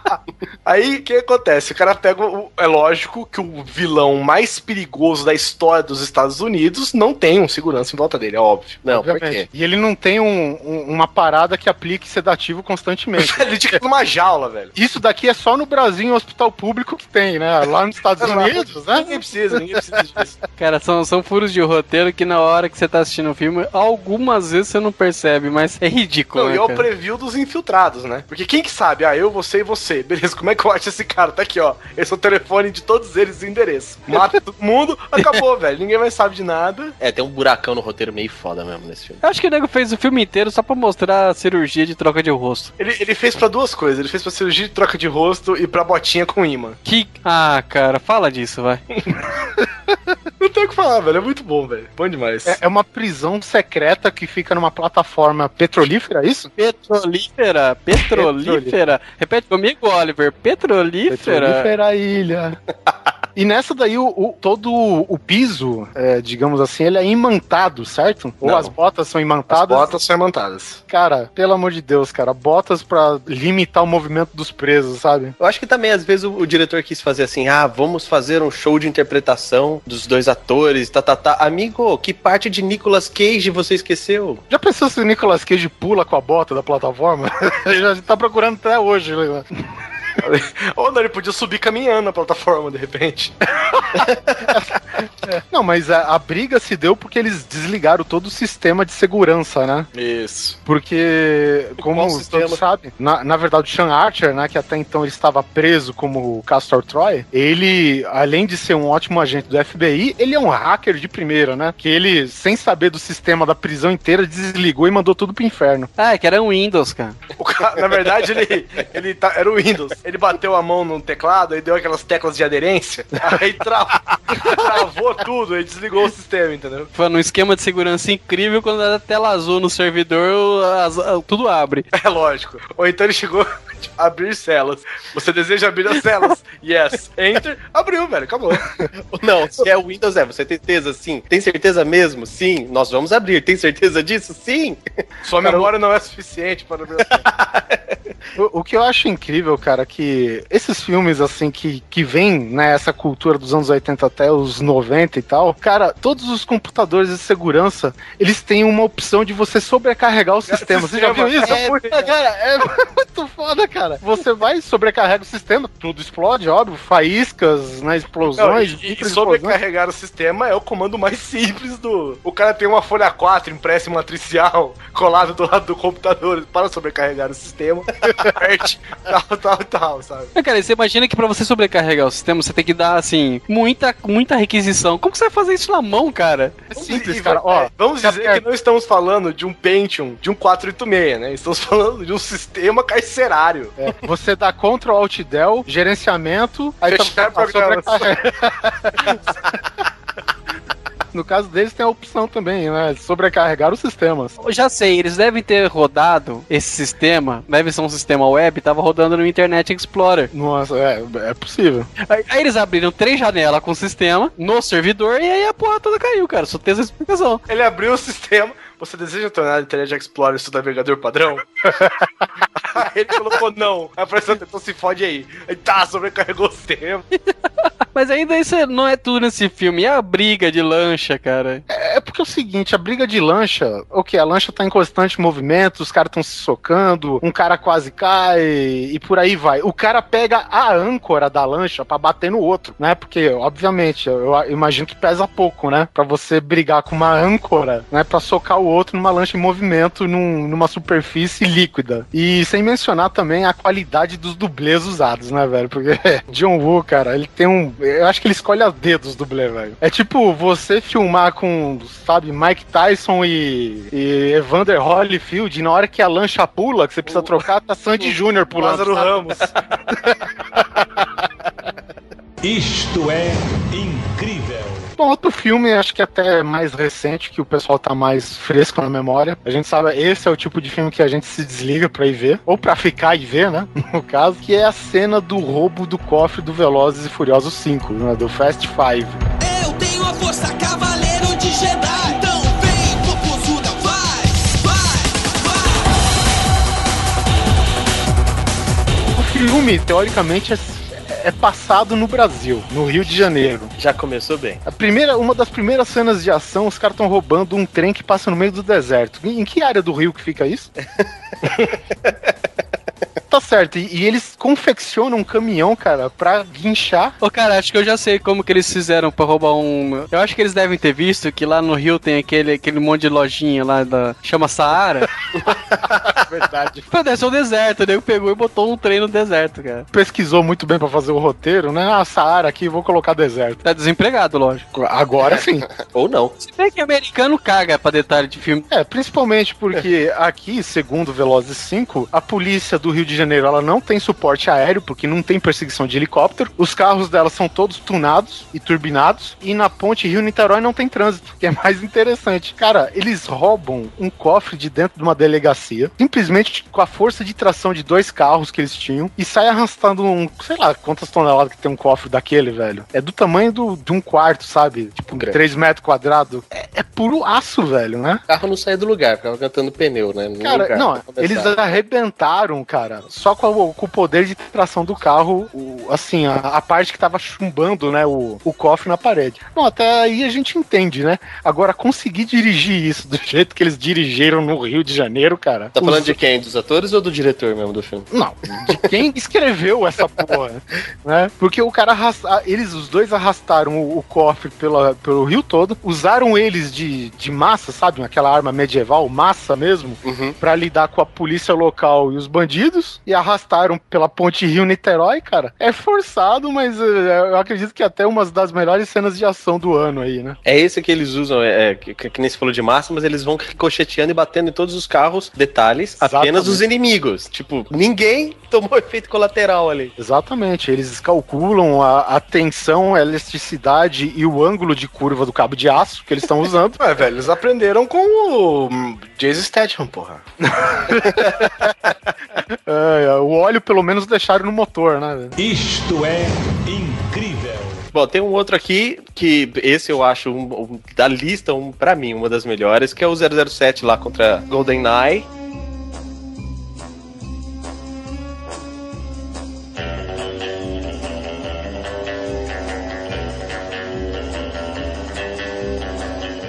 Aí o que acontece? O cara pega. O, é lógico que o vilão mais perigoso da história dos Estados Unidos não tem um segurança em volta dele, é óbvio. Não, por Obviamente. quê? E ele não tem um- um- uma parada que aplique sedativo constantemente. Ele tinha que ir numa jaula, velho. Isso daqui é só no Brasil, em hospital público que tem, né? Lá nos Estados Unidos, né? Ninguém precisa, ninguém precisa disso. Cara, são, são furos de roteiro que na hora que você tá assistindo o filme, algumas vezes você não percebe, mas é ridículo, Não, né, e é o preview dos infiltrados, né? Porque quem que sabe? Ah, eu, você e você. Beleza, como é que eu acho esse cara? Tá aqui, ó. Esse é o telefone de todos eles e o endereço. Mata todo mundo, acabou, velho. Ninguém mais sabe de nada. É, tem um buracão no roteiro meio foda mesmo nesse filme. Eu acho que o nego fez o filme inteiro só pra mostrar a cirurgia de troca de rosto. Ele, ele fez pra duas coisas. Ele fez pra cirurgia de troca de rosto e pra botinha com imã. Que. Ah, cara, fala disso, vai. Não tem o que falar, velho. É muito bom, velho. Bom demais. É, é uma prisão secreta que fica numa plataforma petrolífera, é isso? Petrolífera, petrolífera. Repete comigo, Oliver. Petrolífera. Petrolífera ilha. E nessa daí, o, o- todo o piso, é, digamos assim, ele é imantado, certo? Ou Não. as botas são As imantadas? botas são imantadas. Cara, pelo amor de Deus, cara, botas pra limitar o movimento dos presos, sabe? Eu acho que também, às vezes, o, o diretor quis fazer assim: ah, vamos fazer um show de interpretação dos dois atores, tá, tá, tá. Amigo, que parte de Nicolas Cage você esqueceu? Já pensou se o Nicolas Cage pula com a bota da plataforma? Já tá procurando até hoje. né? Ou não, ele podia subir caminhando na plataforma, de repente. Não, mas a, a briga se deu porque eles desligaram todo o sistema de segurança, né? Isso. Porque, como todos sistema? sabem, na, na verdade o Sean Archer, né, que até então ele estava preso como Castor Troy, ele, além de ser um ótimo agente do FBI, ele é um hacker de primeira, né? Que ele, sem saber do sistema da prisão inteira, desligou e mandou tudo pro inferno. Ah, é que era um Windows, cara. O cara, na verdade, ele, ele tá, era o Windows. Ele bateu a mão no teclado e deu aquelas teclas de aderência. Aí tra- travou tudo, aí desligou o sistema, entendeu? Foi num esquema de segurança incrível, quando era tela azul no servidor, tudo abre. É lógico. Ou então ele chegou abrir celas. Você deseja abrir as celas? Yes. Enter. Abriu, velho. Acabou. Não, se é o Windows, é, você tem certeza? Sim. Tem certeza mesmo? Sim. Nós vamos abrir. Tem certeza disso? Sim. Sua memória não é suficiente para abrir. O, o que eu acho incrível, cara, que esses filmes, assim, que, que vem, né, essa cultura dos anos 80 até os 90 e tal, cara, todos os computadores de segurança, eles têm uma opção de você sobrecarregar o sistema. Você já viu isso? sistema. É, cara, é muito foda, cara. Você vai, sobrecarrega o sistema, tudo explode, óbvio, faíscas, né, Não, explosões, e, e microexplosões. sobrecarregar o sistema é o comando mais simples do. O cara tem uma folha 4 impressa em matricial colada do lado do computador para sobrecarregar o sistema. Aperte, tal, tal, tal, sabe? É, cara, e você imagina que pra você sobrecarregar o sistema, você tem que dar, assim, muita, muita requisição. Como que você vai fazer isso na mão, cara? É simples, E- cara. é, Ó, vamos já dizer per- que não estamos falando de um Pentium, de um 486, né? Estamos falando de um sistema carcerário. É, você dá Ctrl Alt Del, gerenciamento, aí Fechar tá, programas. sobrecarrega. No caso deles tem a opção também, né? de Sobrecarregar os sistemas. Eu já sei, eles devem ter rodado esse sistema, deve ser um sistema web, tava rodando no Internet Explorer. Nossa, é, é possível. Aí, aí eles abriram três janelas com o sistema no servidor e aí a porra toda caiu, cara. Só tem essa explicação. Ele abriu o sistema. Você deseja tornar o Internet Explorer seu navegador padrão? aí ele colocou não. Aí apareceu, então se fode aí. Aí tá, sobrecarregou o sistema. Mas ainda isso não é tudo nesse filme, é a briga de lancha, cara. É porque é o seguinte, a briga de lancha, o que? A lancha tá em constante movimento, os caras estão se socando, um cara quase cai e por aí vai. O cara pega a âncora da lancha pra bater no outro, né? Porque, obviamente, eu eu imagino que pesa pouco, né? Pra você brigar com uma âncora, né? Pra socar o outro numa lancha em movimento, num- numa superfície líquida. E sem mencionar também a qualidade dos dublês usados, né, velho? Porque John Woo, cara, ele tem um. Eu acho que ele escolhe a dedos os dublês, velho. É tipo você filmar com sabe? Mike Tyson e, e Evander Holyfield. E na hora que a lancha pula, que você precisa trocar, tá Sandy Júnior pulando. Lázaro sabe? Ramos. Isto é incrível. Bom, outro filme, acho que até mais recente, que o pessoal tá mais fresco na memória. A gente sabe, esse é o tipo de filme que a gente se desliga pra ir ver, ou pra ficar e ver, né? No caso, que é a cena do roubo do cofre do Velozes e Furiosos 5, né? Do Fast Five. Eu tenho a força cavaleiro de Jedi. Então vem, popozuda, vai, vai, vai. O filme, teoricamente, é, é passado no Brasil, no Rio de Janeiro. Já começou bem. A primeira, uma das primeiras cenas de ação, os caras estão roubando um trem que passa no meio do deserto. Em, em que área do Rio que fica isso? tá certo. E, e eles confeccionam um caminhão, cara, pra guinchar. Ô, cara, acho que eu já sei como que eles fizeram pra roubar um. Eu acho que eles devem ter visto que lá no Rio tem aquele, aquele monte de lojinha lá da. chama Saara. Verdade. Pra descer o deserto, o nego pegou e botou um trem no deserto, cara. Pesquisou muito bem pra fazer o roteiro, né? Ah, Saara aqui, vou colocar deserto. Tá desempregado, lógico. Agora sim. Ou não. Se bem que americano caga pra detalhe de filme. É, principalmente porque aqui, segundo Velozes 5, a polícia do Rio de Janeiro ela não tem suporte aéreo, porque não tem perseguição de helicóptero. Os carros dela são todos tunados e turbinados. E na ponte Rio-Niterói não tem trânsito, que é mais interessante. Cara, eles roubam um cofre de dentro de uma delegacia, simplesmente com a força de tração de dois carros que eles tinham, e sai arrastando um, sei lá, quantas toneladas que tem um cofre daquele, velho. É do tamanho do, de um quarto, sabe? Tipo, Grande. 3 metros quadrados. É, é puro aço, velho, né? O carro não saía do lugar, ficava cantando pneu, né? No Cara, lugar, não, eles arrebentaram, cara, só com, o- com o poder de tração do carro, o- assim, a, a parte que tava chumbando, né, o, o cofre na parede. Não, até aí a gente entende, né? Agora, conseguir dirigir isso do jeito que eles dirigiram no Rio de Janeiro, cara. Tá falando os- de quem? Dos atores ou do diretor mesmo do filme? Não, de quem escreveu essa porra, né? Porque o cara arrasta, eles, os dois arrastaram o, o cofre pela, pelo rio todo, usaram eles de, de massa, sabe? Aquela arma medieval, massa mesmo, Uhum. Pra lidar com a polícia local e os bandidos e arrastaram pela ponte Rio-Niterói, cara. É forçado, mas eh, eu acredito que até umas das melhores cenas de ação do ano aí, né? É esse que eles usam, é, é, que, que nem se falou de massa, mas eles vão ricocheteando e batendo em todos os carros, detalhes, apenas Exatamente. os inimigos. Tipo, ninguém tomou efeito colateral ali. Exatamente, eles calculam a, a tensão, a elasticidade e o ângulo de curva do cabo de aço que eles estão usando. Ué, velho, eles aprenderam com o Jason Statham, porra. É, o óleo pelo menos deixaram no motor, né? Isto é incrível. Bom, tem um outro aqui que esse eu acho um, um- da lista, um, pra mim, uma das melhores, que é o 007 lá contra GoldenEye.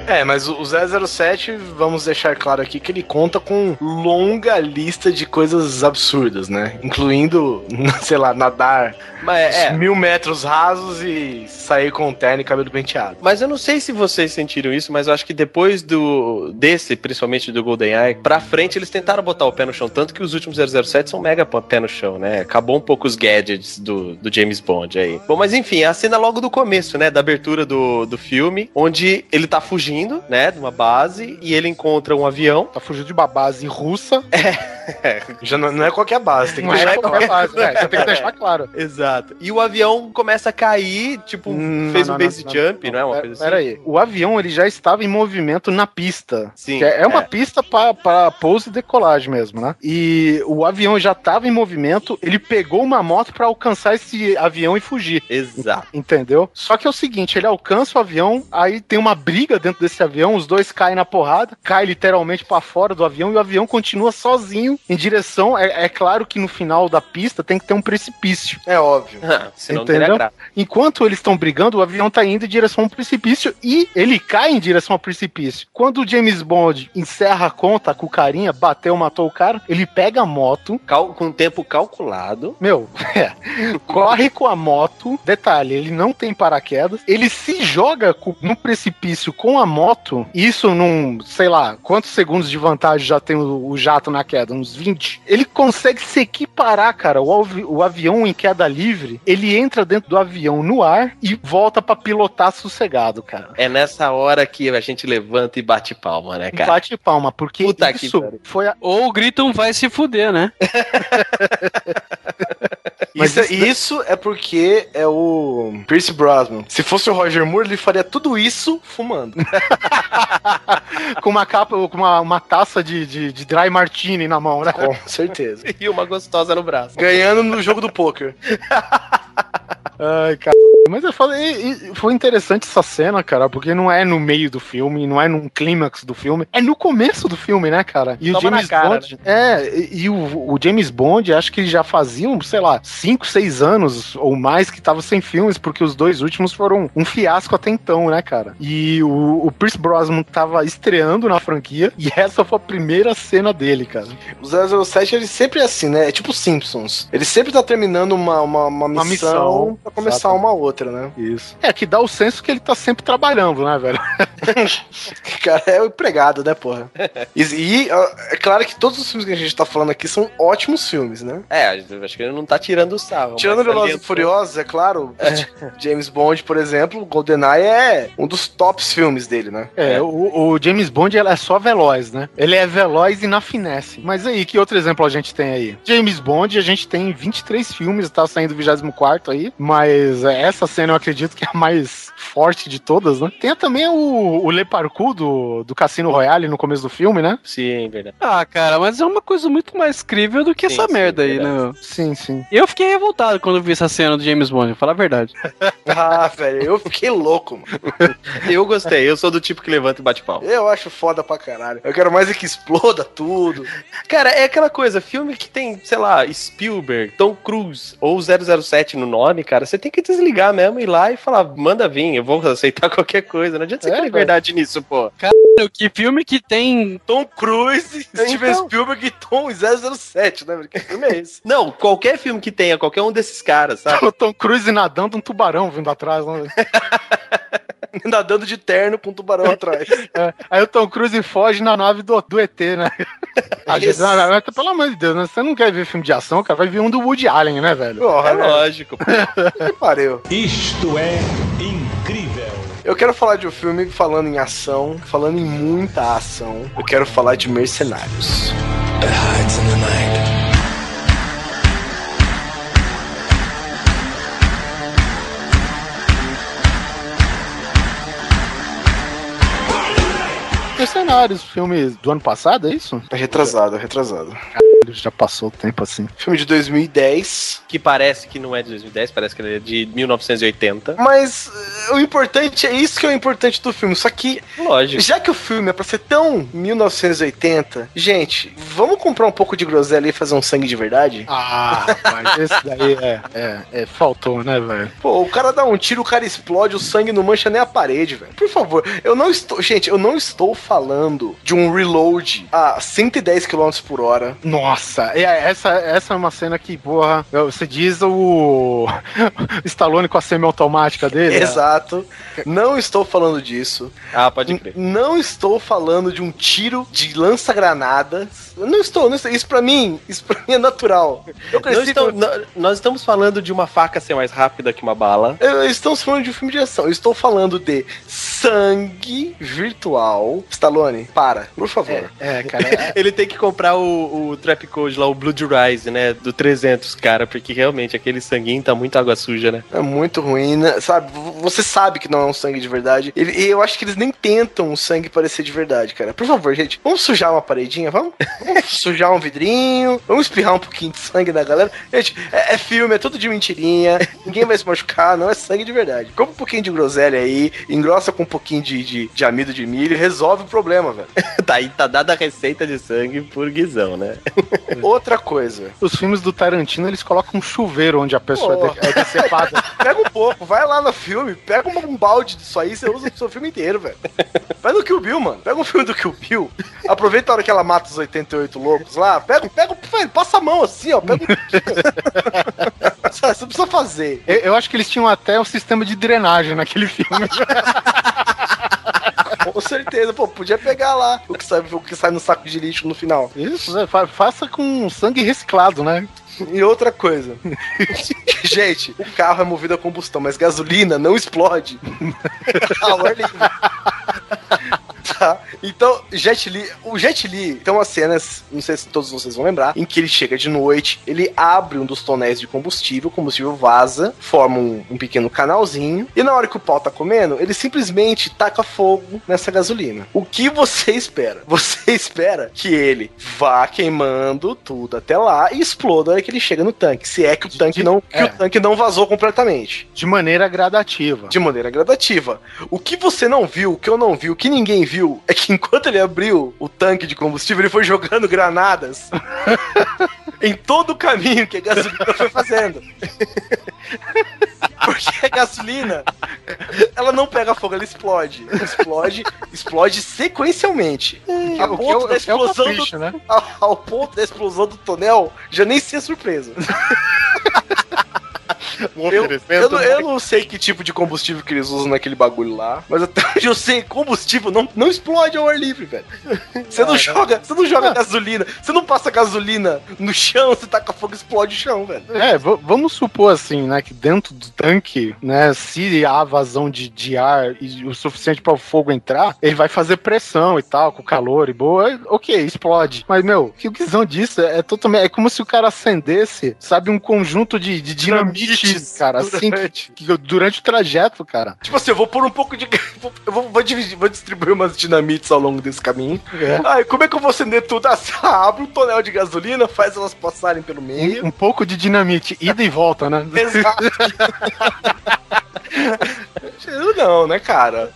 É, mas o o 007, vamos deixar claro aqui que ele conta com longa lista de coisas absurdas, né? Incluindo, sei lá, nadar Mas é, mil metros rasos e sair com terno e cabelo penteado. Mas eu não sei se vocês sentiram isso, mas eu acho que depois do desse, principalmente do GoldenEye, pra frente eles tentaram botar o pé no chão, tanto que os últimos 007 são mega pé no chão, né? Acabou um pouco os gadgets do, do James Bond aí. Bom, mas enfim, a cena logo do começo, né, da abertura do, do filme, onde ele tá fugindo, né, de uma base e ele encontra um avião. Tá fugindo de uma base russa. Já não, não é qualquer base, tem que Não é deixar qualquer claro. base, né? Você tem que deixar claro. Exato. E o avião começa a cair, tipo, Hum, fez não, um base não, jump, não, é uma coisa assim? Pera aí. O avião ele já estava em movimento na pista. Sim, Que é é uma é. pista para pouso e decolagem mesmo, né? E o avião já estava em movimento, ele pegou uma moto para alcançar esse avião e fugir. Exato. Entendeu? Só que é o seguinte, ele alcança o avião, aí tem uma briga dentro desse avião, os dois caem na porrada, cai literalmente para fora do avião e o avião continua sozinho em direção. É, é claro que no final da pista tem que ter um precipício. É óbvio. Senão não Entendeu? graça. Enquanto eles estão brigando, o avião tá indo em direção ao precipício e ele cai em direção ao precipício. Quando o James Bond encerra a conta com o carinha, bateu, matou o cara, ele pega a moto, Cal- com tempo calculado. meu, é, corre com a moto. Detalhe, ele não tem paraquedas. Ele se joga no precipício com a moto. Isso num, sei lá, quantos segundos de vantagem já tem o, o jato na queda? Uns uns 20. Ele consegue se equiparar, cara. O, avi- o avião em queda livre, ele entra dentro do avião no ar e volta pra pilotar sossegado, cara. É nessa hora que a gente levanta e bate palma, né, cara? Bate palma, porque Puta que isso pariu. foi a, Ou gritam vai se fuder, né? Mas Isso, é- isso- isso é porque é o Pierce Brosnan. Se fosse o Roger Moore, ele faria tudo isso fumando. com uma capa, com uma, uma taça de, de, de dry martini na mão, né? Com certeza. E uma gostosa no braço. Ganhando no jogo do poker. Ai, cara. Mas eu falei, foi interessante essa cena, cara, porque não é no meio do filme, não é num clímax do filme, é no começo do filme, né, cara? E o Toma na James cara, Bond. É, e, e o, o James Bond, acho que já faziam, sei lá, 5, 6 anos ou mais que tava sem filmes, porque os dois últimos foram um fiasco até então, né, cara? E o, o Pierce Brosnan tava estreando na franquia, e essa foi a primeira cena dele, cara. O 007, ele sempre é assim, né? É tipo Simpsons. Ele sempre tá terminando uma, uma, uma missão, missão. Pra começar Exato. uma outra, né? Isso. É, que dá o senso que ele tá sempre trabalhando, né, velho? Cara, é o empregado, né, porra? E, e, é claro que todos os filmes que a gente tá falando aqui são ótimos filmes, né? É, acho que ele não tá tirando o sarro. Tirando Velozes e Furiosos, é claro, James Bond, por exemplo, GoldenEye é um dos tops filmes dele, né? É, O, o James Bond ele é só veloz, né? Ele é veloz e na finesse. Mas aí, que outro exemplo a gente tem aí? James Bond, a gente tem 23 filmes, tá saindo o 24 aí, mas é, essa cena eu acredito que é a mais forte de todas, né? Tem também o, o Le Parkour do, do Cassino Royale no começo do filme, né? Sim, verdade. Ah, cara, mas é uma coisa muito mais crível do que Sim, essa sim, merda aí, verdade. né? Sim, sim. Eu fiquei revoltado quando vi essa cena do James Bond, vou falar a verdade. Ah, velho, eu fiquei louco, mano. Eu gostei, eu sou do tipo que levanta e bate palma. Eu acho foda pra caralho. Eu quero mais é que exploda tudo. Cara, é aquela coisa, filme que tem, sei lá, Spielberg, Tom Cruise ou 007 no nome, cara, você tem que desligar mesmo, ir lá e falar, manda vir, eu vou aceitar qualquer coisa. Não adianta você É, ter velho. verdade nisso, pô. Que filme que tem. Tom Cruise, Steven Então. Spielberg e Tom 007, né? Que filme é esse? Não, qualquer filme que tenha, qualquer um desses caras, sabe? O Tom Cruise nadando, um tubarão vindo atrás, né? Nadando de terno com um tubarão atrás. É, aí o Tom Cruise foge na nave do, do ET, né? A gente, Isso. não, não, mas, pelo amor de Deus, né? Você não quer ver filme de ação, cara? Vai ver um do Woody Allen, né, velho? Porra, É né? lógico. pô. Que pariu. Isto é incrível. Eu quero falar de um filme falando em ação, falando em muita ação. Eu quero falar de Mercenários. Mercenários, filme do ano passado, é isso? É retrasado, é retrasado. Já passou o tempo assim. Filme de 2010. Que parece que não é de 2010, parece que ele é de 1980. Mas eh, o importante é isso que é o importante do filme. Só que, Lógico. já que o filme é pra ser tão 1980, gente, vamos comprar um pouco de groselha e fazer um sangue de verdade? Ah, rapaz, esse daí é, é, é, faltou, né, velho? Pô, o cara dá um tiro, o cara explode, o sangue não mancha nem a parede, velho. Por favor, eu não estou. Gente, eu não estou falando de um reload a 110 km por hora. Nossa, é, essa, essa é uma cena que, porra, você diz o Stallone com a semi-automática dele. Exato. Não estou falando disso. Ah, pode crer. N- Não estou falando de um tiro de lança-granadas. Não estou, não estou. Isso pra mim, isso pra mim é natural. Estamos, com- nó- nós estamos falando de uma faca ser mais rápida que uma bala. Eu- Estamos falando de um filme de ação. Eu estou falando de sangue virtual. Stallone, para, por favor. É, cara. é- Ele tem que comprar o, o Trap Code lá, o Blood Rise, né? Do 300, cara, porque realmente aquele sanguinho tá muito água suja, né? É muito ruim, né? Sabe? Você sabe que não é um sangue de verdade. E eu acho que eles nem tentam o sangue parecer de verdade, cara. Por favor, gente, vamos sujar uma paredinha, vamos? Vamos sujar um vidrinho, vamos espirrar um pouquinho de sangue da galera. Gente, é, é filme, é tudo de mentirinha, ninguém vai se machucar, não é sangue de verdade. Compra um pouquinho de groselha aí, engrossa com um pouquinho de, de, de amido de milho resolve o problema, velho. tá aí, tá dada a receita de sangue por guizão, né? Outra coisa, Os filmes do Tarantino, eles colocam um chuveiro onde a pessoa Pô. é é decepada. pega um pouco, vai lá no filme, pega um, balde disso aí, você usa pro seu filme inteiro, velho. Vai no Kill Bill, mano. Pega um filme do Kill Bill, aproveita a hora que ela mata os 88 loucos lá, pega, pega, velho, passa a mão assim, ó, pega um Você precisa fazer. Eu, eu acho que eles tinham até um sistema de drenagem naquele filme. Com certeza, pô, podia pegar lá o que sai, o que sai no saco de lixo no final. Isso, né? Fa- faça com sangue reciclado, né? E outra coisa. Gente, o carro é movido a combustão, mas gasolina não explode. Ao ar livre. Então, Jet Li, o Jet Li tem umas cenas, não sei se todos vocês vão lembrar, em que ele chega de noite, ele abre um dos tonéis de combustível, o combustível vaza, forma um, um pequeno canalzinho, e na hora que o pau tá comendo, ele simplesmente taca fogo nessa gasolina. O que você espera? Você espera que ele vá queimando tudo até lá e exploda na hora que ele chega no tanque. Se é que o tanque não, é. o tanque não vazou completamente. De maneira gradativa. De maneira gradativa. O que você não viu, o que eu não vi, o que ninguém viu, é que enquanto ele abriu o tanque de combustível, ele foi jogando granadas em todo o caminho que a gasolina foi fazendo. Porque a gasolina, ela não pega fogo, ela explode. Explode, explode sequencialmente. Que é o- ponto o da que é o explosão do capricho, né? ao, ao ponto da explosão do tonel, já nem ser surpresa. Um Eu, eu não- eu não sei que tipo de combustível que eles usam naquele bagulho lá, mas até onde eu sei, combustível não, não explode ao ar livre, velho. Você não joga, você não joga gasolina, você não passa gasolina no chão, você taca fogo e explode o chão, velho. É, vamos supor assim, né, que dentro do tanque, né, se há vazão de, de ar e o suficiente para o fogo entrar, ele vai fazer pressão e tal, com calor e boa, é, ok, explode. Mas, meu, que visão disso é, é totalmente, é como se o cara acendesse, sabe, um conjunto de, de dinamite, Cara, assim, durante. que- que- durante o trajeto, cara. Tipo assim, eu vou pôr um pouco de. Eu vou, vou dividir, vou distribuir umas dinamites ao longo desse caminho. É. Ai, como é que eu vou acender tudo? Ah, abre um tonel de gasolina, faz elas passarem pelo meio. Um, um pouco de dinamite, ida e volta, né? Exato. Eu não, né, cara?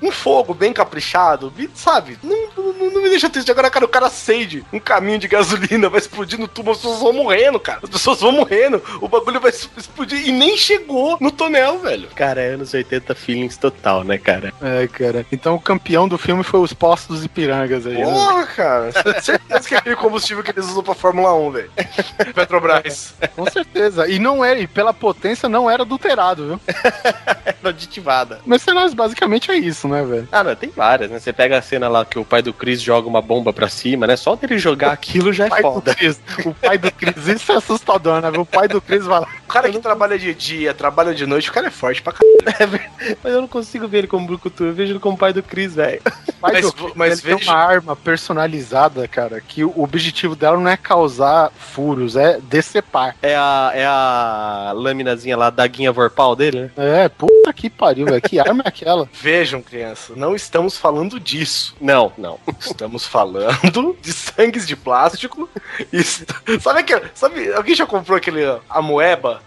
Um fogo bem caprichado, sabe? Não, não, não me deixa triste. Agora, cara, o cara acende um caminho de gasolina, vai explodindo tudo, as pessoas vão morrendo, cara. As pessoas vão morrendo, o bagulho vai es- e nem chegou no tonel, velho. Cara, é anos 80 feelings total, né, cara? É, cara. Então o campeão do filme foi os postos dos Ipirangas aí, né? Porra, cara. Certeza que é aquele combustível que eles usam pra Fórmula 1, velho. Petrobras. Com certeza. E não era, e pela potência não era adulterado, viu? Era aditivada. Mercenários basicamente é isso, né, velho? Ah, não, tem várias, né? Você pega a cena lá que o pai do Chris joga uma bomba pra cima, né? Só dele jogar aquilo já é foda. Chris, o pai do Chris, isso é assustador, né? O pai do Chris vai lá. O cara que trabalha de dia, trabalha de noite, o cara é forte pra caralho. Mas eu não consigo ver ele como Brucutu, eu vejo ele como pai do Chris, velho. O pai Mas- do mas ele tem veja- uma arma personalizada, cara, que o objetivo dela não é causar furos, é decepar. É a, é a laminazinha lá da guinha vorpal dele, né? É, puta que pariu, velho. Que arma é aquela? Vejam, criança, não estamos falando disso. Não, não. Estamos falando de sangues de plástico. Isso- Sabe aquele. Sabe, alguém já comprou aquele a moeba?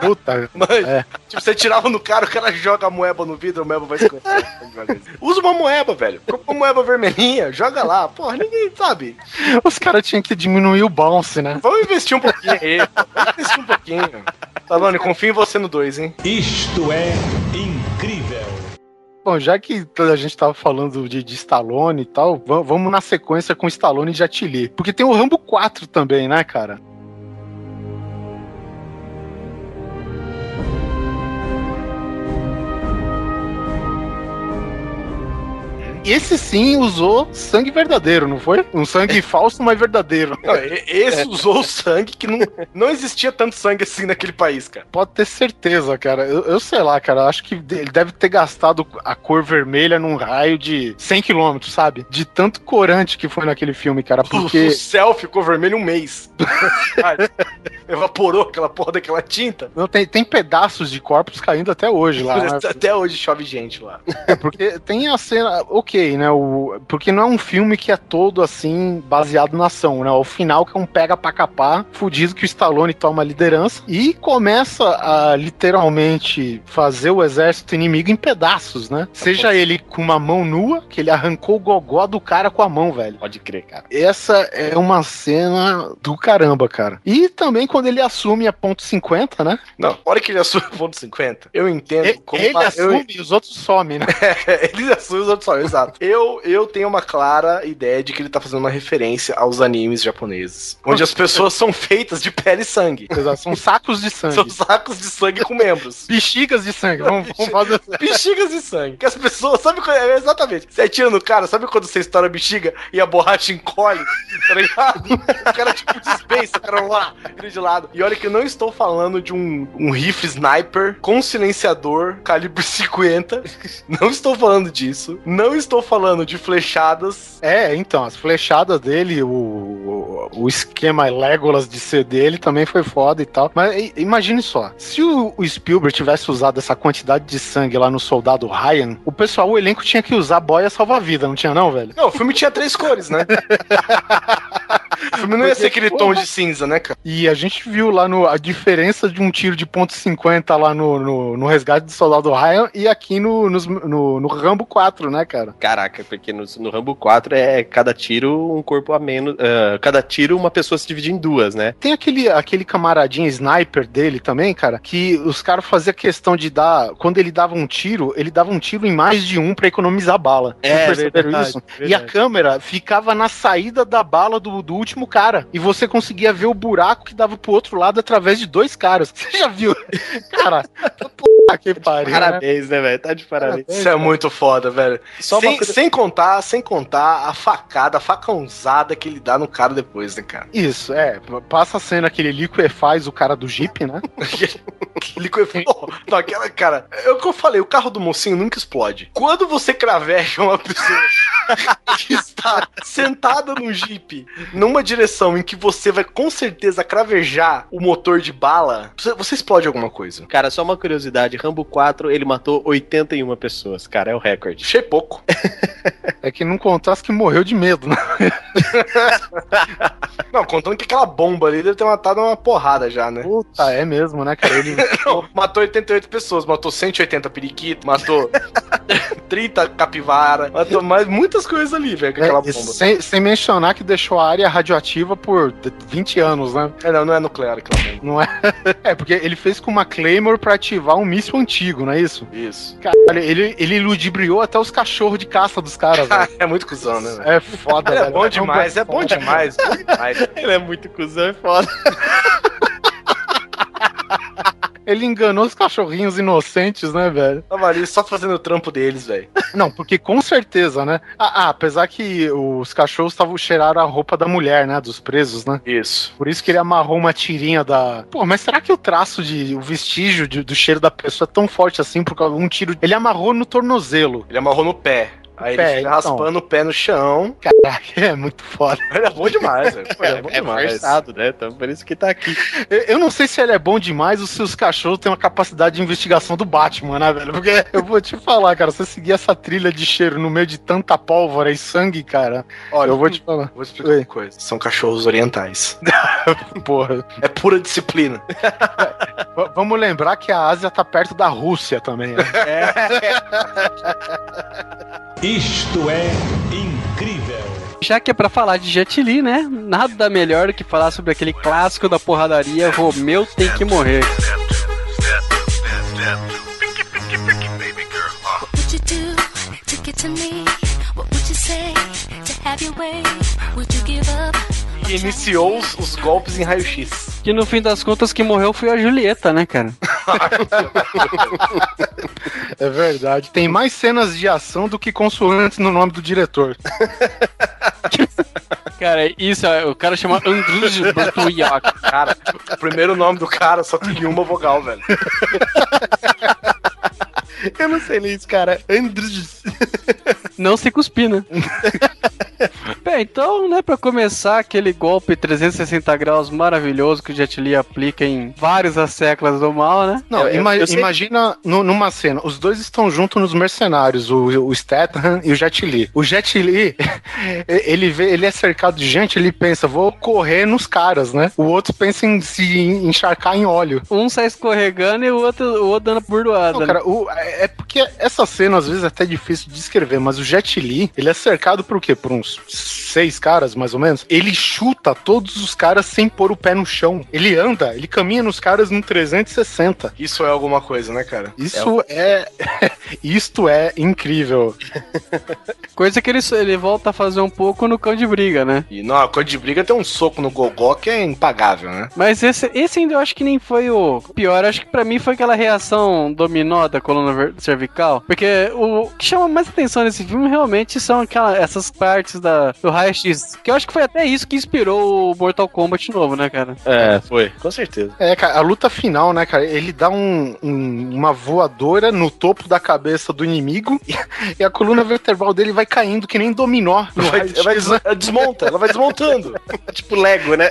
Puta. Mas, É. Tipo, você tirava no cara, o cara joga a moeba no vidro, a moeba vai escorrer. Usa uma moeba, velho. Compra uma moeba vermelhinha, joga lá. Porra, ninguém sabe. Os caras tinham que diminuir o bounce, né? Vamos investir um pouquinho aí. Vamos investir um pouquinho. Talone, confio em você no 2, hein? Isto é incrível. Bom, já que a gente tava falando de, de Stallone e tal, va- vamos na sequência com Stallone e Jet Li. Porque tem o Rambo 4 também, né, cara? Esse sim usou sangue verdadeiro, não foi? Um sangue falso, mas verdadeiro. Não, esse usou o sangue que não, não existia tanto sangue assim naquele país, cara. Pode ter certeza, cara. Eu, eu sei lá, cara. Acho que ele deve ter gastado a cor vermelha num raio de 100 km, sabe? De tanto corante que foi naquele filme, cara. O Porque. céu ficou vermelho um mês. Evaporou aquela porra daquela tinta. Não, tem, tem pedaços de corpos caindo até hoje lá. né? Até hoje chove gente lá. É, porque tem a cena, ok, né? O, porque não é um filme que é todo assim, baseado na ação, né? O final que é um pega pra capar, fudido que o Stallone toma a liderança e começa a literalmente fazer o exército inimigo em pedaços, né? Seja ele com uma mão nua, que ele arrancou o gogó do cara com a mão, velho. Pode crer, cara. Essa é uma cena do caramba, cara. E também quando ele assume a ponto 50, né? Não, a hora que ele assume o ponto 50, eu entendo E- como ele uma- eu- assume e os outros somem, né? ele assume os outros só, exato. Exato. Eu, eu tenho uma clara ideia de que ele tá fazendo uma referência aos animes japoneses. Onde as pessoas são feitas de pele e sangue. Exato, São sacos de sangue. São sacos de sangue com membros. Bexigas de sangue. Vamos, vamos fazer assim. Bexigas de sangue. Que as pessoas, sabe é, exatamente. Você atira no cara, sabe quando você estoura a bexiga e a borracha encolhe? Tá ligado? O cara tipo dispensa, o cara lá, vira de lado. E olha que eu não estou falando de um, um rifle sniper com silenciador calibre 50. Não estou falando disso. Não estou falando de flechadas. É, então, as flechadas dele, o, o, esquema Legolas de ser dele também foi foda e tal. Mas imagine só, se o, o Spielberg tivesse usado essa quantidade de sangue lá no Soldado Ryan, o pessoal, o elenco tinha que usar boia salva-vida, não tinha não, velho? Não, o filme tinha três cores, né? o filme não ia ser aquele tom de cinza, né, cara? E a gente viu lá no, a diferença de um tiro de ponto .50 lá no, no, no resgate do Soldado Ryan e aqui no, nos- no, no Rambo 4, né, cara? Caraca, porque no, no Rambo 4 é cada tiro um corpo a menos. ah, cada tiro uma pessoa se divide em duas, né? Tem aquele, aquele camaradinho sniper dele também, cara, que os caras faziam questão de dar. Quando ele dava um tiro, ele dava um tiro em mais de um pra economizar bala. Vocês É, perceberam verdade, isso? E a verdade. câmera ficava na saída da bala do, do último cara. E você conseguia ver o buraco que dava pro outro lado através de dois caras. Você já viu? Cara, puta que pariu. né? Parabéns, né, velho? Tá de parabéns. Isso é muito foda, velho. Só sem, coisa- sem contar, sem contar a facada, a facãozada que ele dá no cara depois, né, cara? Isso, é. Passa a cena que ele liquefaz o cara do Jeep, né? Liquef... Oh, não, aquela, cara, é o que eu falei, o carro do mocinho nunca explode. Quando você craveja uma pessoa que está sentada num Jeep, numa direção em que você vai com certeza cravejar o motor de bala, você, você explode alguma coisa. Cara, só uma curiosidade: Rambo 4 ele matou 81 pessoas, cara, é o recorde. Achei pouco. É que não contasse que morreu de medo, né? Não, contando que aquela bomba ali deve ter matado uma porrada já, né? Puta, é mesmo, né, cara? Ele. Não, matou 88 pessoas, matou 180 periquitos, matou 30 capivara, matou mais muitas coisas ali, velho, com aquela É, bomba. sem, sem mencionar que deixou a área radioativa por d- 20 anos, né? É, não, não é nuclear bomba. Não é? É, porque ele fez com uma Claymore pra ativar um míssil antigo, não é isso? Isso. Caralho, ele, ele ludibriou até os cachorros de caça dos caras, velho. é muito cuzão, né? velho? É foda, é velho. bom demais, é bom foda. demais, bom demais. Ele é muito cuzão, é foda. Ele enganou os cachorrinhos inocentes, né, velho? Tava ali só fazendo o trampo deles, velho. Não, porque com certeza, né? Ah, ah, apesar que os cachorros estavam cheirando a roupa da mulher, né? Dos presos, né? Isso. Por isso que ele amarrou uma tirinha da. Pô, mas será que o traço de. o vestígio de- do cheiro da pessoa é tão forte assim por causa de um tiro? Ele amarrou no tornozelo. Ele amarrou no pé. Aí Pé, ele fica então. raspando o pé no chão. Caraca, é muito foda. Ele é bom demais, velho. Pô, ele é bom É demais. forçado, né? Então por isso que tá aqui. Eu, eu não sei se ele é bom demais ou se os cachorros têm uma capacidade de investigação do Batman, né, velho? Porque eu vou te falar, cara, você seguir essa trilha de cheiro no meio de tanta pólvora e sangue, cara. Olha, eu vou te falar. Vou explicar Oi. uma coisa. São cachorros orientais. Porra. É pura disciplina. Vamos lembrar que a Ásia tá perto da Rússia também, né? Isto é incrível. Já que é pra falar de Jet Li, né? Nada melhor do que falar sobre aquele clássico da porradaria, Romeu tem que morrer. What would you do to get to me? What would you say to have your way? Would you give up? E iniciou os, os golpes em raio-x. Que no fim das contas, quem morreu foi a Julieta, né, cara? É verdade. Tem mais cenas de ação do que consoantes no nome do diretor. Cara, isso, é- o cara chama Andrzej Bartuyak. Cara, o primeiro nome do cara só tem uma vogal, velho. Eu não sei ler isso, cara. Andres. Não se cuspir, né? Bem, então, né, pra começar, aquele golpe 360 graus maravilhoso que o Jet Li aplica em vários as séculos do mal, né? Não, Eu- ima- eu sei- imagina nu- numa cena, os dois estão juntos nos mercenários, o, o Statham e o Jet Li. O Jet Li, ele vê, ele é cercado de gente, ele pensa, vou correr nos caras, né? O outro pensa em se encharcar em óleo. Um sai escorregando e o outro, o outro dando burdoada. Não, né? cara, o- é é porque essa cena às vezes é até difícil de descrever, mas o Jet Li, ele é cercado por quê? Por uns seis caras, mais ou menos, ele chuta todos os caras sem pôr o pé no chão. Ele anda, ele caminha nos caras no 360. Isso é alguma coisa, né, cara? Isso é. Isto é incrível. Coisa que ele, ele volta a fazer um pouco no cão de briga, né? E não, coisa de briga tem um soco no gogó que é impagável, né? Mas esse, esse ainda eu acho que nem foi o pior. Acho que pra mim foi aquela reação dominó da coluna cervical. Porque o que chama mais atenção nesse filme realmente são aquela, essas partes da, do raio-x. Que eu acho que foi até isso que inspirou o Mortal Kombat novo, né, cara? É, foi, com certeza. É, cara, a luta final, né, cara? Ele dá um- um- uma voadora no topo da cabeça do inimigo e, e a coluna vertebral dele vai caindo que nem dominó. no Vai, vai né? desmonta, ela vai desmontando. tipo Lego, né?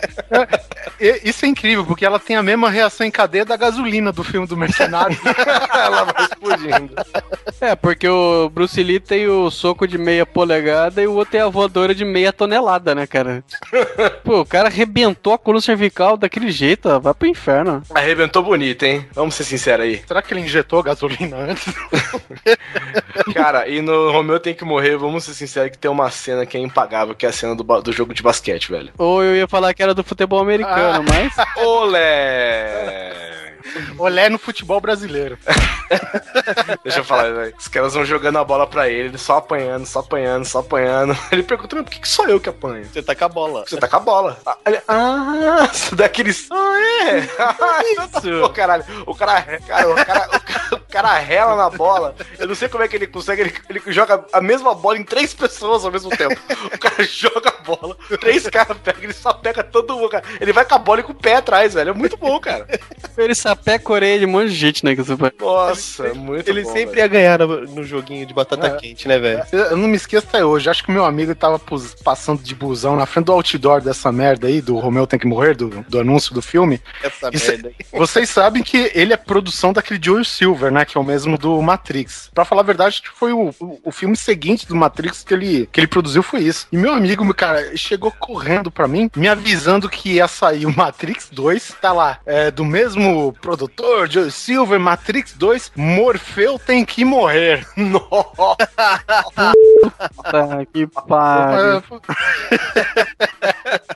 E- Isso é incrível, porque ela tem a mesma reação em cadeia da gasolina do filme do Mercenário. ela vai explodindo. É, porque o Bruce Lee tem o soco de meia polegada e o outro tem a voadora de meia tonelada, né, cara? Pô, o cara arrebentou a coluna cervical daquele jeito, ó, vai pro inferno. Arrebentou bonito, hein? Vamos ser sinceros aí. Será que ele injetou gasolina antes? Cara, e no Romeu tem que morrer, vamos ser sinceros que tem uma cena que é impagável, que é a cena do, do jogo de basquete, velho. Ou eu ia falar que era do futebol americano, mas. Olé! Olé no futebol brasileiro. Deixa eu falar, velho. Os caras vão jogando a bola pra ele, ele só apanhando, só apanhando, só apanhando. Ele pergunta, mas por que, que sou eu que apanho? Você tá com a bola. Você tá com a bola. Ah, ele, ah você dá aqueles. Ah, é? Ah, isso. Ô, caralho, o cara, cara, o cara, o cara, cara rela na bola. Eu não sei como é que ele consegue. Ele, ele joga a mesma bola em três pessoas ao mesmo tempo. O cara joga a bola, três caras pegam, ele só pega todo mundo, cara. Ele vai com a bola e com o pé atrás, velho. É muito bom, cara. Ele sapeca a orelha de um monte de gente, né? Que você vai. Nossa, é muito Ele bom. sempre velho. ia ganhar no, no joguinho de batata quente, né, velho? Eu eu não me esqueço até hoje. Acho que meu amigo tava pus- passando de busão na frente do outdoor dessa merda aí, do Romeu Tem que Morrer, do, do anúncio do filme. Essa Isso- merda aí. Vocês sabem que ele é produção daquele Joel Silver, né? Que é o mesmo do Matrix. Pra falar a verdade, acho que foi o, o, o filme seguinte do Matrix que ele, que ele produziu foi isso. E meu amigo, cara, chegou correndo pra mim, me avisando que ia sair o Matrix 2. Tá lá, é, do mesmo produtor, Joel Silver, Matrix 2, Morfeu tem que morrer. Nossa! Que pariu.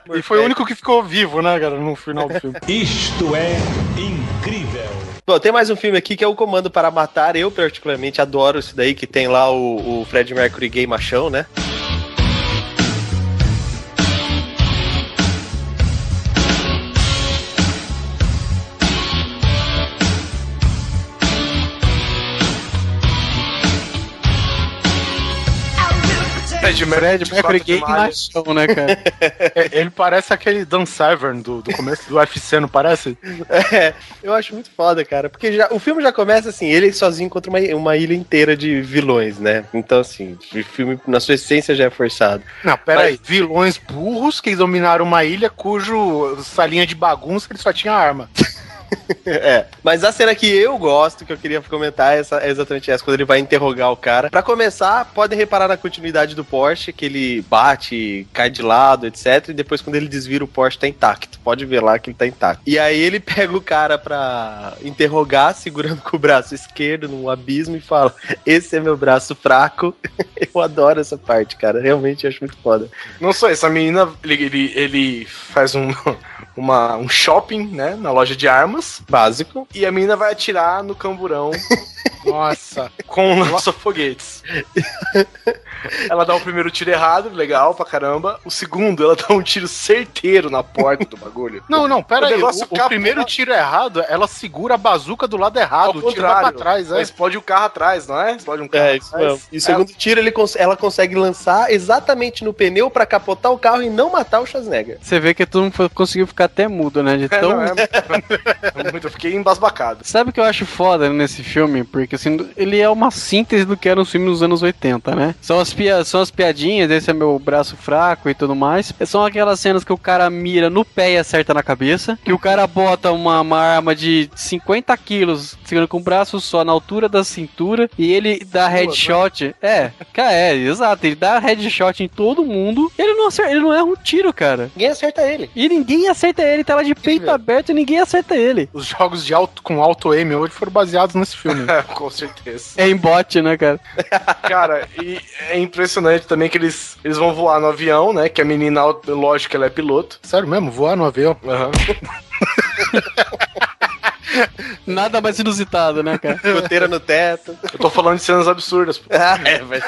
e foi o único que ficou vivo, né, cara, no final do filme. Isto é incrível. Bom, tem mais um filme aqui que é o Comando para Matar. Eu, particularmente, adoro esse daí, que tem lá o, o Fred Mercury gay machão, né? Fred Fred Mercury gay machão, né, cara? É, ele parece aquele Dan Severn do, do começo do UFC, não parece? É, eu acho muito foda, cara. Porque já, o filme já começa assim, ele sozinho contra uma, uma ilha inteira de vilões, né? Então, assim, o filme, na sua essência, já é forçado. Não, pera aí. Vilões burros que dominaram uma ilha cujo salinha de bagunça ele só tinha arma. É. Mas a cena que eu gosto, que eu queria comentar, é, essa, é exatamente essa, quando ele vai interrogar o cara. Pra começar, podem reparar na continuidade do Porsche, que ele bate, cai de lado, etc. E depois, quando ele desvira, o Porsche tá intacto. Pode ver lá que ele tá intacto. E aí ele pega o cara pra interrogar, segurando com o braço esquerdo num abismo e fala: Esse é meu braço fraco. eu adoro essa parte, cara. Realmente acho muito foda. Não só isso, a menina, ele, ele, ele faz um, uma, um shopping, né, na loja de armas, Básico. e a menina vai atirar no camburão Nossa. com lança-foguetes. ela dá o primeiro tiro errado, legal pra caramba. O segundo, ela dá um tiro certeiro na porta do bagulho. Não, não, pera O aí. O, o primeiro tiro errado, ela segura a bazuca do lado errado. Ao O tiro vai pra trás, ela é. explode o carro atrás, não é? Explode um carro É, isso atrás. mesmo. E o segundo tiro, ele cons- ela consegue lançar exatamente no pneu pra capotar o carro e não matar o Schwarzenegger. Você vê que todo mundo foi- conseguiu ficar até mudo, né? De É, tão... não, é, é muito, eu fiquei embasbacado. Sabe o que eu acho foda nesse filme? Porque assim, ele é uma síntese do que era um filme nos anos 80, né? São as, pia são as piadinhas, esse é meu braço fraco e tudo mais. São aquelas cenas que o cara mira no pé e acerta na cabeça. Que o cara bota uma, uma arma de 50 quilos, segurando com o braço só na altura da cintura. E ele dá headshot. É, cara, é, exato. Ele dá headshot em todo mundo. Ele não, acerta, ele não erra um tiro, cara. Ninguém acerta ele. E ninguém acerta ele, tá lá de peito aberto e ninguém acerta ele. Os jogos de alto, com alto aim hoje foram baseados nesse filme. Com certeza. É em bot, né, cara? Cara, e é impressionante também que eles, eles vão voar no avião, né? Que a menina, lógico que ela é piloto. Sério mesmo, voar no avião. Aham. Nada mais inusitado, né, cara? Goteira no teto. Eu tô falando de cenas absurdas. pô. Ah, é, velho.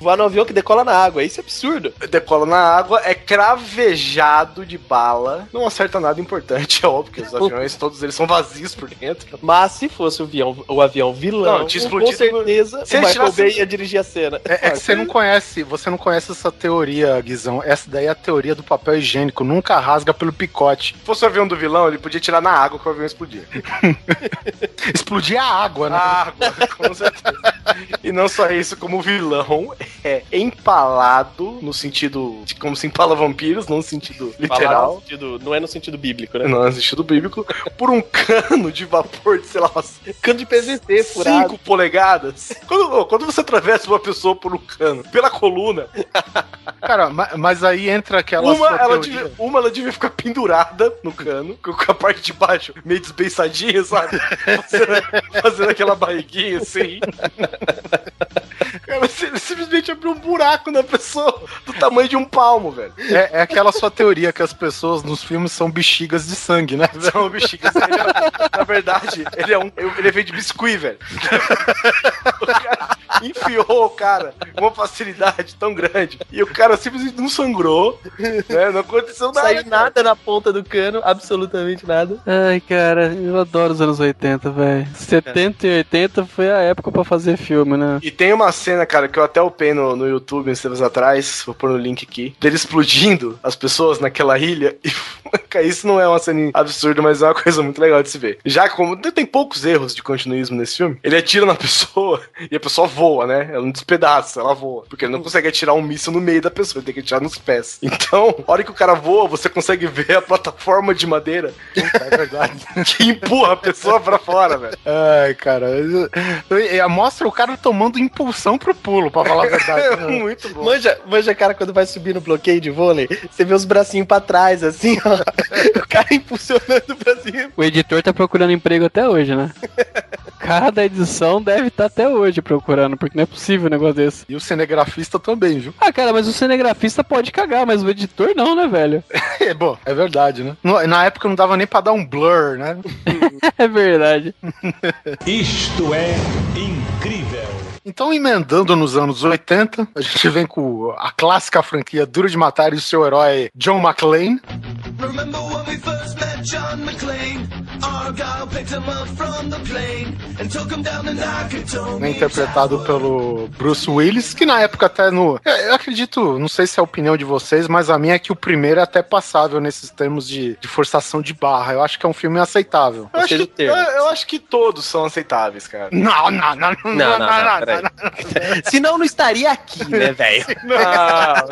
Voar no avião que decola na água. Isso é absurdo. Decola na água, é cravejado de bala. Não acerta nada importante, é óbvio, porque os aviões, todos eles são vazios por dentro. Mas se fosse o avião, o avião vilão, Não, com certeza Se o Michael tirasse- Bay ia dirigir a cena. É, é que você não conhece, você não conhece essa teoria, Guizão. Essa daí é a teoria do papel higiênico. Nunca rasga pelo picote. Se fosse o avião do vilão, ele podia tirar na água que o avião explodia. Explodir a água, né? A água, com certeza. E não só isso, como o vilão é empalado no sentido de como se empala vampiros, não no sentido literal. no sentido- não é no sentido bíblico, né? Não, no sentido bíblico, por um cano de vapor de, sei lá, umas Cano de PVC furado. 5 polegadas. Quando, quando você atravessa uma pessoa por um cano, pela coluna, Cara, ma- mas aí entra aquela uma sua ela, devia, uma ela devia ficar pendurada no cano, com a parte de baixo meio desbeiçadinha, sabe? Fazendo, fazendo aquela barriguinha assim. Cara, você simplesmente abriu um buraco na pessoa do tamanho de um palmo, velho. É, é aquela sua teoria que as pessoas nos filmes são bexigas de sangue, né? São bexigas. Ele é- na verdade, ele é um. Ele feito de biscuit, velho. O cara enfiou o cara com uma facilidade tão grande. E o cara simplesmente não sangrou, né? Não aconteceu Não nada. saiu nada na ponta do cano, absolutamente nada. Ai, cara, eu adoro os anos 80, velho. 70 e 80 foi a época pra fazer filme, né? E tem uma cena, cara, que eu até upei no, no YouTube uns tempos atrás, vou pôr no link aqui, dele explodindo as pessoas naquela ilha. E, isso não é uma cena absurda, mas é uma coisa muito legal de se ver. Já que como tem poucos erros de continuismo nesse filme, ele atira na pessoa e a pessoa voa, né? Ela não despedaça, ela voa. Porque ele não consegue atirar um míssil no meio da pessoa, ele tem que atirar nos pés. Então, a hora que o cara voa, você consegue ver a plataforma de madeira É verdade. que empurra a pessoa pra fora, velho. Ai, cara. Mostra o cara tomando impulsão pro pulo, pra falar a verdade. né? muito bom. Manja, manja, cara, quando vai subir no bloqueio de vôlei, você vê os bracinhos pra trás, assim, ó. o cara impulsionando pra cima. O editor tá procurando emprego até hoje, né? O cara da edição deve estar até hoje procurando, porque não é possível um negócio desse. E o cinegrafista também, viu? Ah, cara, mas o cinegrafista pode cagar, mas o editor não, né, velho? É, bom, é verdade, né? No- Na época não dava nem pra dar um blur, né? É verdade. Isto é incrível. Então, emendando nos anos 80, a gente vem com a clássica franquia Duro de Matar e o seu herói John McClane. Remember when we John McClane? Argyle picked him up from the plane and took him down to Nakatomi. né, interpretado pelo Bruce Willis, que na época até no. Eu, acredito, não sei se é a opinião de vocês, mas a minha é que o primeiro é até passável nesses termos de, de forçação de barra. Eu acho que é um filme aceitável. Eu acho, que, eu, eu acho que todos são aceitáveis, cara. Não, não, não, não, Não, não, não, peraí. Senão não estaria aqui, né, velho? Não,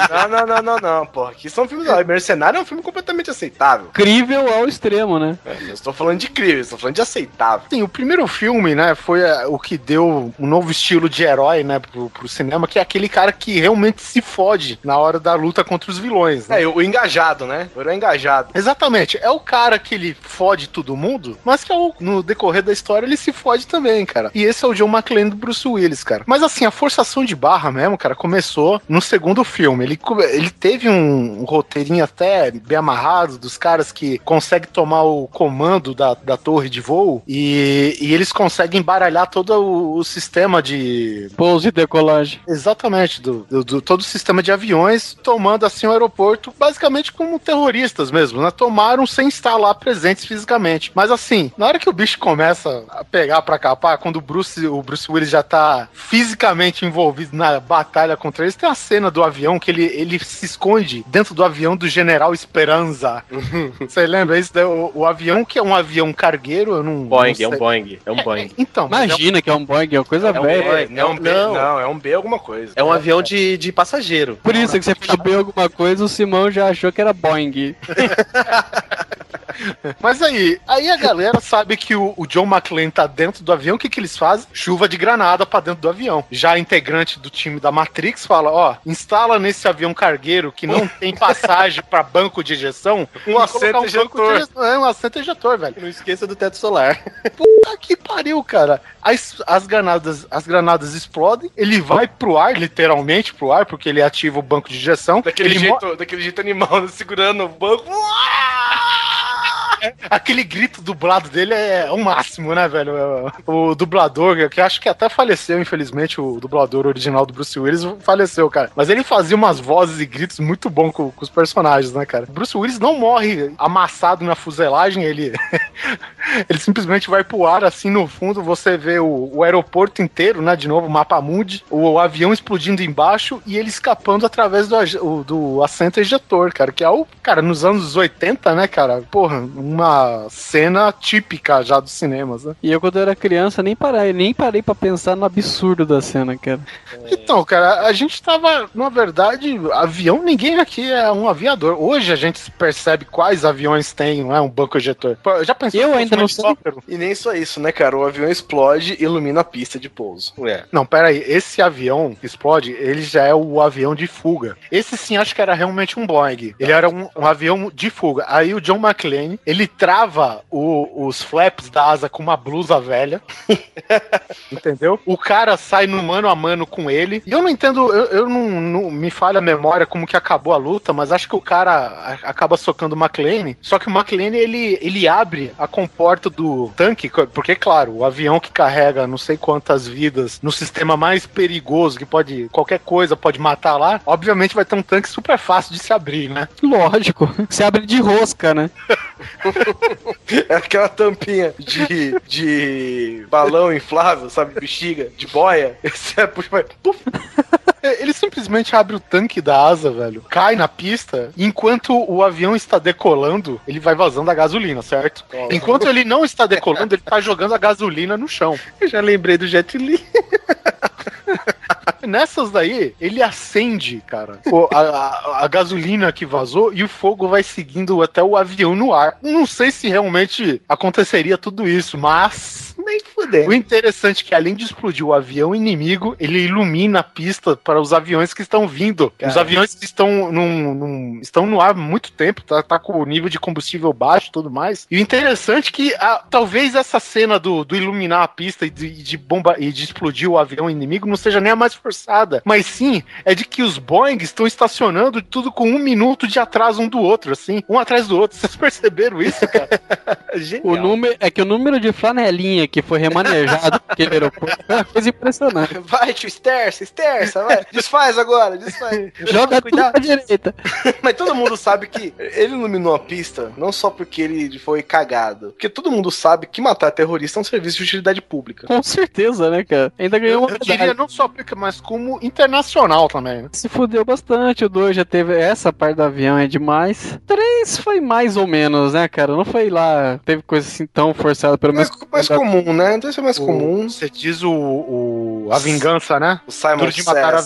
não, não, não, não, não, porra. Aqui são filmes. Mercenário é um filme completamente aceitável. Incrível ao extremo, né? Eu estou falando de incrível, estou falando de aceitável. Sim, o primeiro filme, né, foi é, o que deu um novo estilo de herói, né, pro, pro cinema, que é aquele cara que realmente se fode na hora da luta contra os vilões, né? É, o engajado, né? O herói engajado. Exatamente, é o cara que ele fode todo mundo, mas que ao- no decorrer da história ele se fode também, cara. E esse é o John McClane do Bruce Willis, cara. Mas assim, a forçação de barra mesmo, cara, começou no segundo filme. Ele, ele teve um, um roteirinho até bem amarrado dos caras que conseguem tomar o comando da, da torre de voo e, e eles conseguem embaralhar todo o, o sistema de, Pouso e decolagem. Exatamente, do, do- do- todo o sistema de aviões, tomando assim o aeroporto, basicamente como terroristas mesmo, né? Tomaram sem estar lá presentes fisicamente. Mas assim, na hora que o bicho começa a pegar pra capar, quando o Bruce, o Bruce Willis já tá fisicamente envolvido na batalha contra eles, tem a cena do avião que ele, ele se esconde dentro do avião do General Esperanza. Você lembra isso? Daí? O, o avião que é um avião cargueiro, eu não. Boeing, não é um sei. Boeing. É um Boeing. Então, mas é um- Imagina que é um Boeing, é uma coisa É um velha. Boeing. É um B, Não. não, é um B alguma coisa. É um avião de, de passageiro. Por isso que você falou bem alguma coisa, o Simão já achou que era Boeing. Mas aí, aí a galera sabe que o, o John McClane tá dentro do avião, o que que eles fazem? Chuva de granada pra dentro do avião. Já a integrante do time da Matrix fala, ó, instala nesse avião cargueiro que não tem passagem pra banco de ejeção, Um assento ejetor. ejeção. É, um assento ejetor, velho. Não esqueça do teto solar. Puta que pariu, cara. As, as, granadas, as granadas explodem, ele vai pro ar, literalmente pro ar, porque ele ativa o banco de injeção. Daquele ele jeito, daquele jeito animal, segurando o banco. Aquele grito dublado dele é o máximo, né, velho? O dublador, que acho que até faleceu, infelizmente, o dublador original do Bruce Willis faleceu, cara. Mas ele fazia umas vozes e gritos muito bons com, com os personagens, né, cara? Bruce Willis não morre amassado na fuselagem, ele. ele simplesmente vai pro ar, assim, no fundo, você vê o, o aeroporto inteiro, né? De novo, o mapa mundi, o, avião explodindo embaixo e ele escapando através do, o- do assento ejetor, cara, que é o, cara, nos anos 80, né, cara? Porra, uma cena típica já dos cinemas, né? E eu, quando eu era criança, nem parei, nem parei pra pensar no absurdo da cena, cara. Então, cara, a gente tava, na verdade, avião, ninguém aqui é um aviador. Hoje a gente percebe quais aviões tem, não é? Um banco ejetor. Já pensou Eu ainda não? E nem só isso, né, cara? O avião explode e ilumina a pista de pouso. É. Não, pera aí, esse avião que explode, ele já é o avião de fuga. Esse sim, acho que era realmente um Boeing. Ele era um, um avião de fuga. Aí o John McClane, ele trava o- os flaps da asa com uma blusa velha. entendeu? O cara sai no mano a mano com ele. E eu não entendo, eu, eu não, não- me falha a memória como que acabou a luta, mas acho que o cara acaba socando o McClane. Só que o McClane, ele, ele abre a comporta do tanque, porque, claro, o avião que carrega não sei quantas vidas no sistema mais perigoso que pode, qualquer coisa pode matar lá, obviamente vai ter um tanque super fácil de se abrir, né? Lógico. Você abre de rosca, né? É aquela tampinha de, de balão inflável, sabe? Bexiga, de boia. Esse é, puxa, vai. Puf, É, Ele simplesmente abre o tanque da asa, velho, cai na pista, e enquanto o avião está decolando, ele vai vazando a gasolina, certo? Enquanto ele não está decolando, ele tá jogando a gasolina no chão. Eu já lembrei do Jet Li. Nessas daí, ele acende, cara, a, a- a gasolina que vazou e o fogo vai seguindo até o avião no ar. Não sei se realmente aconteceria tudo isso, mas. Nem fuder. O interessante é que, além de explodir o avião inimigo, ele ilumina a pista para os aviões que estão vindo. Os aviões que estão, num, num- estão no ar há muito tempo, tá, tá com o nível de combustível baixo e tudo mais. E o interessante é que ah, talvez essa cena do, do iluminar a pista e de, de bomba e de explodir o avião inimigo não seja nem a mais forçada, mas sim é de que os Boeing estão estacionando tudo com um minuto de atraso um do outro, assim, um atrás do outro. Vocês perceberam isso, cara? O número, é que o número de flanelinha que foi remanejado naquele aeroporto é uma coisa impressionante. vai, tio, esterça, esterça, vai. Desfaz agora, desfaz. Joga tudo pra direita. Mas todo mundo sabe que ele iluminou a pista não só porque ele foi cagado. Porque todo mundo sabe que matar terrorista é um serviço de utilidade pública. Com certeza, né, cara? Ainda ganhou uma Eu diria não só pica, mas como internacional também, né? Se fudeu bastante, o 2 já teve essa parte do avião, é demais. 3 foi mais ou menos, né, cara? Não foi lá, teve coisa assim tão forçada, pelo Mais, menos. mais comum, né? Então isso é mais comum. Você diz o, o- a vingança, né? O Simon Duro de matar a.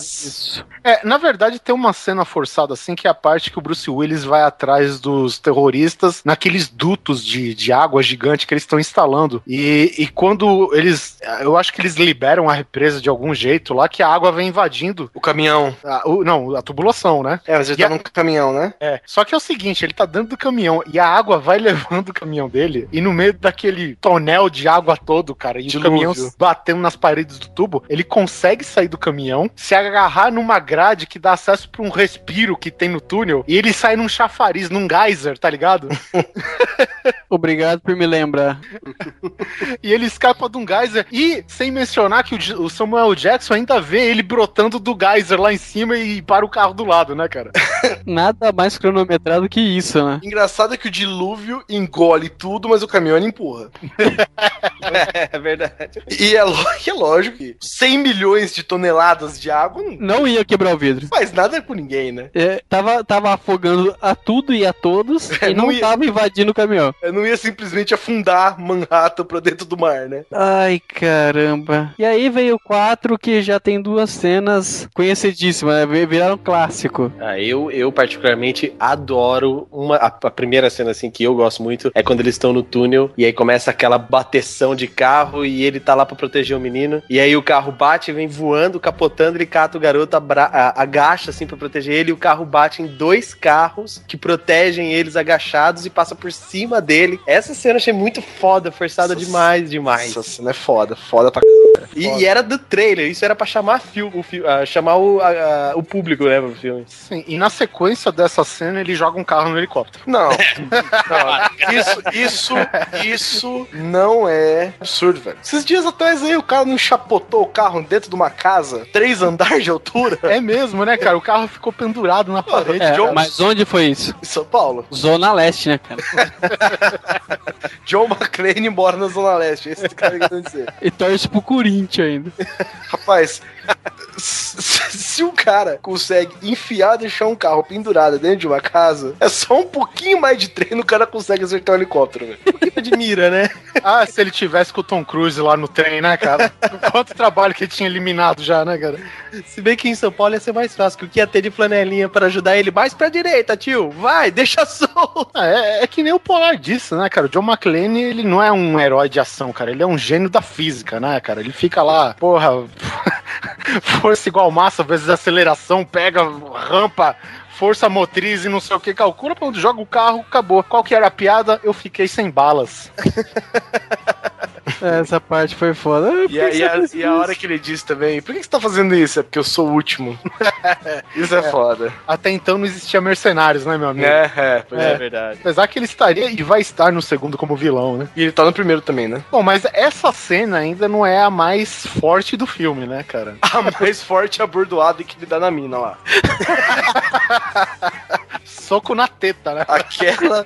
É, na verdade tem uma cena forçada assim que é a parte que o Bruce Willis vai atrás dos terroristas naqueles dutos de, de água gigante que eles estão instalando. E, e quando eles. Eu acho que eles liberam a represa de algum jeito lá que a água vem invadindo. O caminhão. a- o- não, a tubulação, né? É, mas ele E tá a- num caminhão, né? É. Só que é o seguinte, ele tá dentro do caminhão e a água vai levando o caminhão dele e no meio daquele tonel de água todo, cara, e o Dilúvio. caminhão batendo nas paredes do tubo, ele consegue sair do caminhão, se agarrar numa grade que dá acesso pra um respiro que tem no túnel e ele sai num chafariz, num geyser, tá ligado? Obrigado por me lembrar. e ele escapa de um geyser e sem mencionar que o o Samuel Jackson ainda vê ele brotando do geyser lá em cima e para o carro do lado, né, cara? Nada mais cronometrado que isso, né? Engraçado é que o dilúvio engole tudo, mas o caminhão ele empurra. É verdade. E é, é lógico que 100 milhões de toneladas de água não Não ia quebrar o vidro. faz nada com ninguém, né? É, tava, tava afogando a tudo e a todos É, e não, não ia- tava invadindo o caminhão. Eu não ia simplesmente afundar Manhattan pra dentro do mar, né? Ai, caramba. E aí veio o 4 que já tem duas cenas conhecidíssimas, né? Vi- viraram clássico. Ah, eu, eu particularmente adoro uma a, a primeira cena assim que eu gosto muito é quando eles estão no túnel e aí começa aquela bateção de carro e ele tá lá pra proteger o menino e aí o carro bate, vem voando, capotando, ele cata o garoto, abra- a- agacha assim pra proteger ele e o carro bate em dois carros que protegem eles agachados e passa por cima dele. Essa cena eu achei muito foda, forçada Nossa, demais, demais. Essa cena é foda, foda pra E, e era do trailer, isso era pra chamar fil- o, ah, chamar o, a- a- o público, né, pro filme. Sim, e na sequência dessa cena ele joga um carro no helicóptero. Não. não. Isso, isso, isso não é absurdo, velho. Esses dias atrás aí o cara não chapotou o carro dentro de uma casa, três andares de altura, É mesmo, né, cara? O carro ficou pendurado na parede. É, John- mas onde foi isso? em São Paulo. Zona Leste, né, cara? John McClane mora na Zona Leste. Esse cara que eu tô dizer. E torce pro Corinthians ainda. Rapaz, se, o cara consegue enfiar, deixar um carro pendurado dentro de uma casa, é só um pouquinho mais de treino o cara consegue acertar um helicóptero, velho. Admira, né? Ah, se ele tivesse com o Tom Cruise lá no trem, né, cara? Quanto trabalho que ele tinha eliminado já, né, cara? Se bem que em São Paulo ia ser mais fácil, que o que ia ter de flanelinha pra ajudar ele mais pra direita, tio. Vai, deixa solto. Ah, é, é que nem o Polar disse, né, cara? O John McClane, ele não é um herói de ação, cara. Ele é um gênio da física, né, cara? Ele fica lá, porra, força igual massa vezes aceleração, pega rampa, força motriz e não sei o que, calcula pra onde joga o carro, acabou. Qual que era a piada? Eu fiquei sem balas. Essa parte foi foda. E a, e a- e a hora que ele disse também, por que você tá fazendo isso? É porque eu sou o último. isso é, foda. Até então não existia mercenários, né, meu amigo? É, é, pois é. É. verdade. Apesar que ele estaria e vai estar no segundo como vilão, né? E ele tá no primeiro também, né? Bom, mas essa cena ainda não é a mais forte do filme, né, cara? A mais forte abordoada que ele dá na mina lá. Soco na teta, né? Aquela,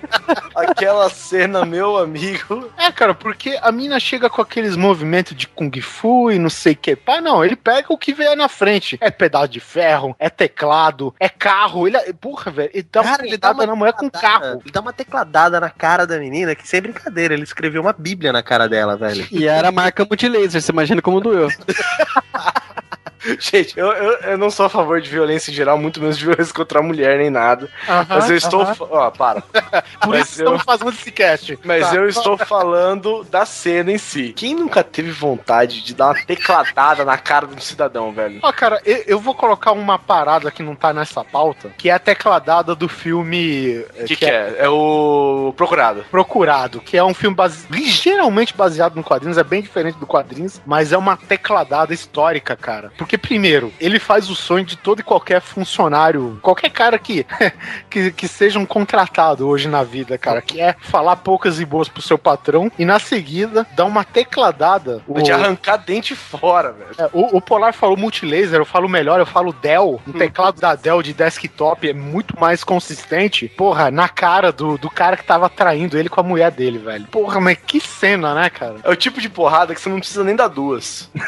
aquela cena, meu amigo. É, cara, porque a mina chega com aqueles movimentos de Kung Fu e não sei o que. Pá, não, ele pega o que vier na frente. É pedaço de ferro, é teclado, é carro. Ele, porra, velho, ele dá Cara, uma ele dá uma na mulher com carro. Ele dá uma tecladada na cara da menina, que sem brincadeira, ele escreveu uma bíblia na cara dela, velho. E era marca multilaser, você imagina como doeu. Gente, eu, eu, eu não sou a favor de violência em geral, muito menos de violência contra a mulher nem nada. mas eu estou. aham. fa- Ó, para. Por mas isso eu- estamos fazendo esse cast. Mas Tá. eu estou falando da cena em si. Quem nunca teve vontade de dar uma tecladada na cara de um cidadão, velho? Ó, cara, eu, eu vou colocar uma parada que não tá nessa pauta, que é a tecladada do filme. O que, que é? É o Procurado. Procurado, que é um filme base... ligeiramente baseado no quadrinhos, é bem diferente do quadrinhos, mas é uma tecladada histórica, cara. Porque, primeiro, ele faz o sonho de todo e qualquer funcionário, qualquer cara que, que, que seja um contratado hoje na vida, cara, que é falar poucas e boas pro seu patrão e, na seguida, dar uma tecladada. De O- arrancar dente fora, velho. é, o, o Polar falou multilaser, eu falo melhor, eu falo Dell. O teclado da Dell de desktop é muito mais consistente. Porra, na cara do, do cara que tava traindo ele com a mulher dele, velho. Porra, mas que cena, né, cara? É o tipo de porrada que você não precisa nem dar duas.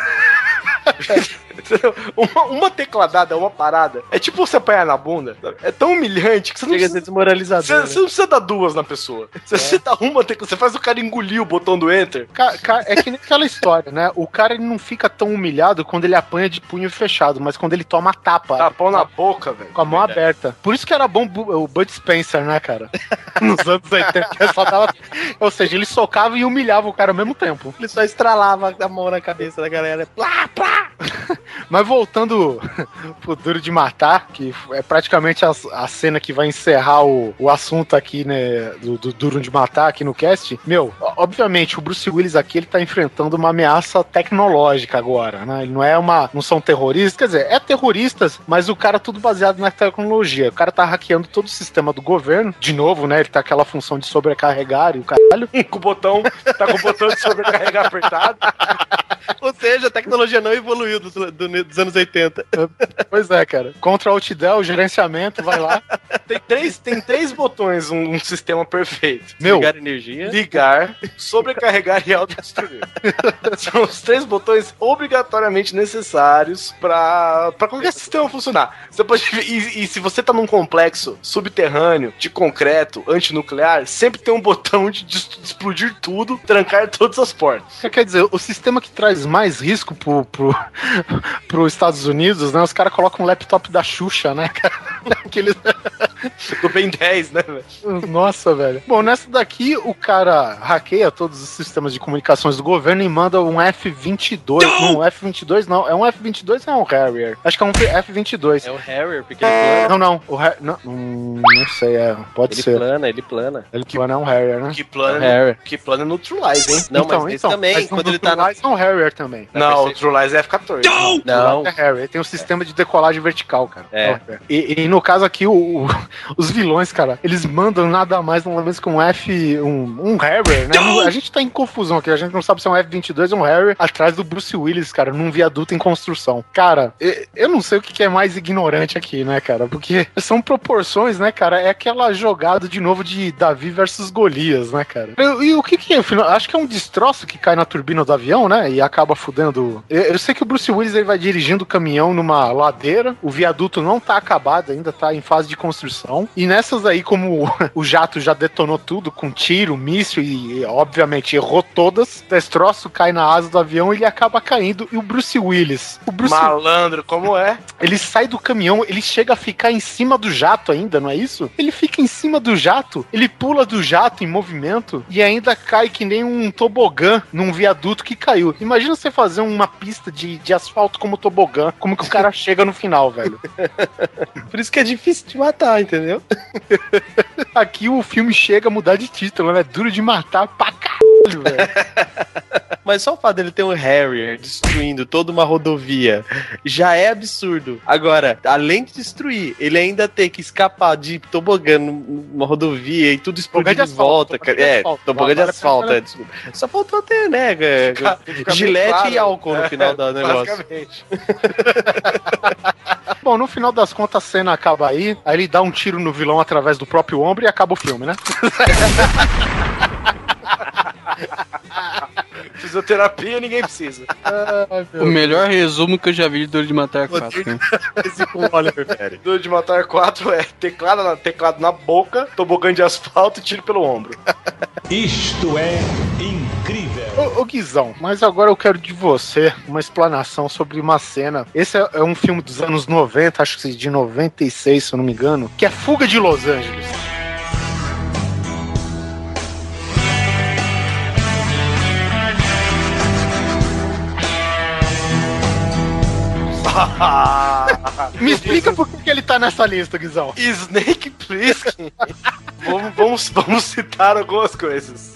uma, uma tecladada, uma parada. É tipo você apanhar na bunda. É tão humilhante que você não Chega a precisa. ser desmoralizador. Você, você não precisa dar duas na pessoa. Você, você dá uma tecla, você faz o cara engolir o botão do enter. Ca- ca- é que nem aquela história, né? O cara ele não fica tão humilhado quando ele apanha de punho fechado, mas quando ele toma tapa. Dá pão na boca, velho. Com a mão aberta. Por isso que era bom o Bud Spencer, né, cara? Nos anos 80. que só dava- Ou seja, ele socava e humilhava o cara ao mesmo tempo. Ele só estralava a mão na cabeça da galera. Plá, plá. Mas voltando pro Duro de Matar, que é praticamente a, a cena que vai encerrar o, o assunto aqui, né, do, do Duro de Matar aqui no cast. Meu, obviamente, o Bruce Willis aqui, ele tá enfrentando uma ameaça tecnológica agora, né? Ele não é uma... não são terroristas, quer dizer, é terroristas, mas o cara tudo baseado na tecnologia. O cara tá hackeando todo o sistema do governo. De novo, né, ele tá aquela função de sobrecarregar e o caralho. Com o botão, tá com o botão de sobrecarregar apertado. Ou seja, a tecnologia não evoluiu dos, do- dos anos 80. Pois é, cara. Contra Alt Del, gerenciamento, vai lá. Tem três, tem três botões, um, um sistema perfeito. Meu, Ligar energia. Ligar, sobrecarregar e autodestruir. São os três botões obrigatoriamente necessários para qualquer sistema funcionar. Você pode e, e se você tá num complexo subterrâneo de concreto antinuclear, sempre tem um botão de, de explodir tudo, trancar todas as portas. Quer dizer, o sistema que traz mais risco pro, pro, pro Estados Unidos, né? Os caras colocam um laptop da Xuxa, né, cara? Aqueles... do Ben 10, né, velho? Nossa, velho. Bom, nessa daqui, o cara hackeia todos os sistemas de comunicações do governo e manda um F-22. Não, F-22 não. É um F-22 ou é um Harrier? Acho que é um F-22. É o Harrier, porque ele plana. Não, não. O Har- não, hum, não sei, é. Pode Ele ser. plana, ele plana. Ele plana é um Harrier, né? Que plano, Harrier. que plano é no True Lies, hein? Não, Então, mas esse então, também, mas quando ele tá True. Lies é um Harrier também. Não, o True Lies é F-14. Não, É Harrier, tem um sistema de decolagem vertical, cara. É. um. E, e no caso aqui, o- os vilões, cara, eles mandam nada mais, nada menos que um F. um, um Harrier, né? A gente tá em confusão aqui, a gente não sabe se é um F-22 ou um Harrier atrás do Bruce Willis, cara, num viaduto em construção. Cara, eu não sei o que é mais ignorante aqui, né, cara? Porque são proporções, né, cara? É aquela jogada de novo de Davi versus Golias, né, cara? E, e o que que é? Afinal, Acho que é um destroço que cai na turbina do avião, né? E acaba fudendo. Eu, eu sei que o Bruce Willis ele vai dirigindo o caminhão numa ladeira, o viaduto não tá acabado, ainda tá em fase de construção. E nessas aí, como o, o jato já detonou tudo com tiro, míssil e, obviamente, errou todas, o destroço cai na asa do avião e ele acaba caindo. E o Bruce Willis. O Bruce Malandro, como é? ele sai do caminhão, ele chega a ficar em cima do jato ainda, não é isso? Ele fica em cima do jato, ele pula do jato em movimento e ainda cai que nem um tobogã num viaduto que caiu. Imagina você fazer uma pista de, de asfalto como tobogã, como que o cara chega no final, velho. Por isso que é difícil de matar, entendeu? Aqui o filme chega a mudar de título, né? Duro de matar pra caralho, velho. Mas só o fato dele ter um Harrier destruindo toda uma rodovia já é absurdo. Agora, além de destruir, ele ainda ter que escapar de tobogã numa rodovia e tudo explodir de, volta. cara. É, tobogã de asfalto. é. Só faltou ter, né? Fica- fica bem Gilete claro. e álcool no final do negócio. Bom, no final das contas a cena acaba aí, aí ele dá um tiro no vilão através do próprio ombro e acaba o filme, né? Fisioterapia ninguém precisa. O melhor resumo que eu já vi de Duro de Matar 4. né? Duro de Matar 4 é teclado na, teclado na boca, tobogã de asfalto e tiro pelo ombro. Isto é incrível. Ô, ô Guizão, mas agora eu quero de você uma explanação sobre uma cena. Esse é, é um filme dos anos 90, acho que de 96, se eu não me engano, que é Fuga de Los Angeles. Me explica por que que ele tá nessa lista, Guizão. Snake Plissken. vamos, vamos, vamos citar algumas coisas.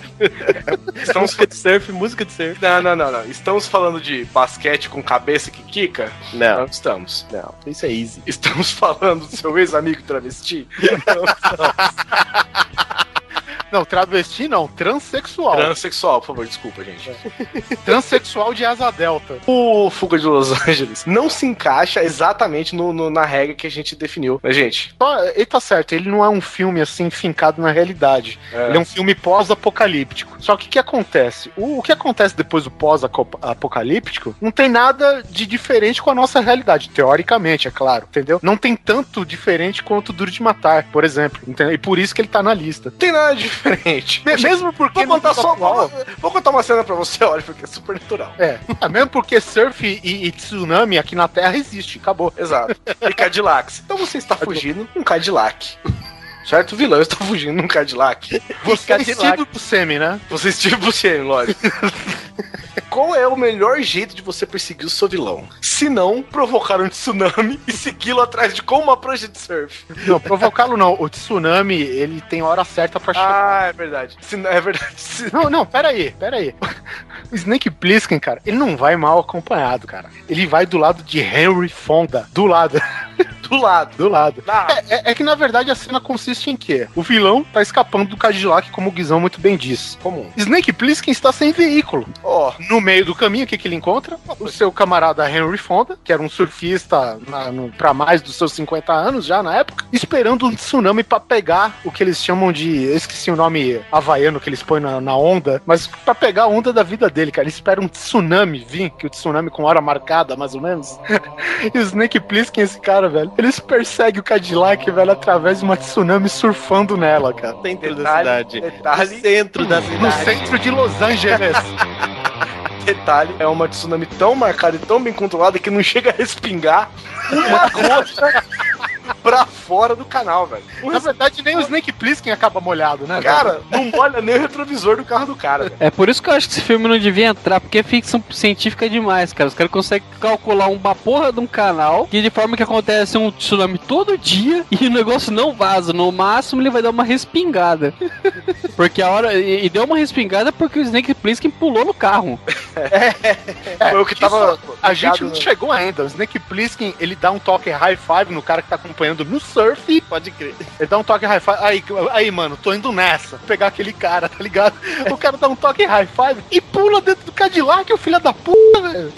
Estamos, Música de surf, música de surf. não, não, não, não. Estamos falando de basquete com cabeça que quica? Não, Não estamos. não. Isso é easy. Estamos falando do seu ex-amigo travesti? Não, travesti não, transexual. Transsexual, por favor, desculpa, gente. Transexual de asa delta. O Fuga de Los Angeles não se encaixa exatamente no, no- na regra que a gente definiu. Mas, gente, Ele tá certo, ele não é um filme assim fincado na realidade. É. Ele é um filme pós-apocalíptico. Só que o que acontece? O, o que acontece depois do pós-apocalíptico não tem nada de diferente com a nossa realidade, teoricamente, é claro, entendeu? Não tem tanto diferente quanto o Duro de Matar, por exemplo, entendeu? E por isso que ele tá na lista. não tem nada diferente. Me- Mesmo porque Vou contar só. atual- Vou, vou contar uma cena pra você, olha, porque é super natural. É, é, mesmo porque surf e, e tsunami aqui na Terra existe, acabou. Exato. E Cadillacs. Então você está fugindo num Cadillac. Certo? O vilão está fugindo num Cadillac. Você é Cadillac. vestido do semi, né? Você Steve Buscemi, lógico. Qual é o melhor jeito de você perseguir o seu vilão? Se não, provocar um tsunami e segui-lo atrás de com uma prancha de surf. Não, provocá-lo não. O tsunami, ele tem hora certa pra chegar. Ah, é verdade. Se é verdade. Se- Não, não, pera aí, pera aí. O Snake Plissken, cara, ele não vai mal acompanhado, cara. Ele vai do lado de Henry Fonda. Do lado, Do lado. do lado. Ah, É, é- é que na verdade a cena consiste em quê? O vilão tá escapando do Cadillac, como o Guizão muito bem disse. comum. Snake Plissken está sem veículo. Ó, No meio do caminho, o que, que ele encontra? O seu camarada Henry Fonda, que era um surfista na, no, pra mais dos seus 50 anos já na época, esperando um tsunami pra pegar o que eles chamam de. Eu esqueci o nome havaiano que eles põem na, na onda, mas pra pegar a onda da vida dele, cara. Ele espera um tsunami vir, que o tsunami com hora marcada, mais ou menos. e o Snake Plissken, esse cara, velho, eles perseguem o Cadillac, velho, através de uma tsunami surfando nela, cara. Centro da Detalhe, cidade. detalhe. No centro da No cidade. centro de Los Angeles. detalhe, é uma tsunami tão marcada e tão bem controlada que não chega a respingar uma gota pra fora do canal, velho. Na verdade, nem o Snake Plissken acaba molhado, né? Cara, não molha nem o retrovisor do carro do cara. velho. É por isso que eu acho que esse filme não devia entrar, porque é ficção científica demais, cara. Os caras conseguem calcular uma porra de um canal que de forma que acontece um tsunami todo dia e o negócio não vaza. No máximo ele vai dar uma respingada. Porque a hora. E, deu uma respingada porque o Snake Plissken pulou no carro. Foi o que tava. A gente não chegou ainda. O Snake Plissken, ele dá um toque high five no cara que tá acompanhando no surf. Pode crer. Ele dá um toque high five. Aí, aí, mano, tô indo nessa. Vou pegar aquele cara, tá ligado? O cara dá um toque high five e pula dentro do Cadillac, o filho da puta, velho.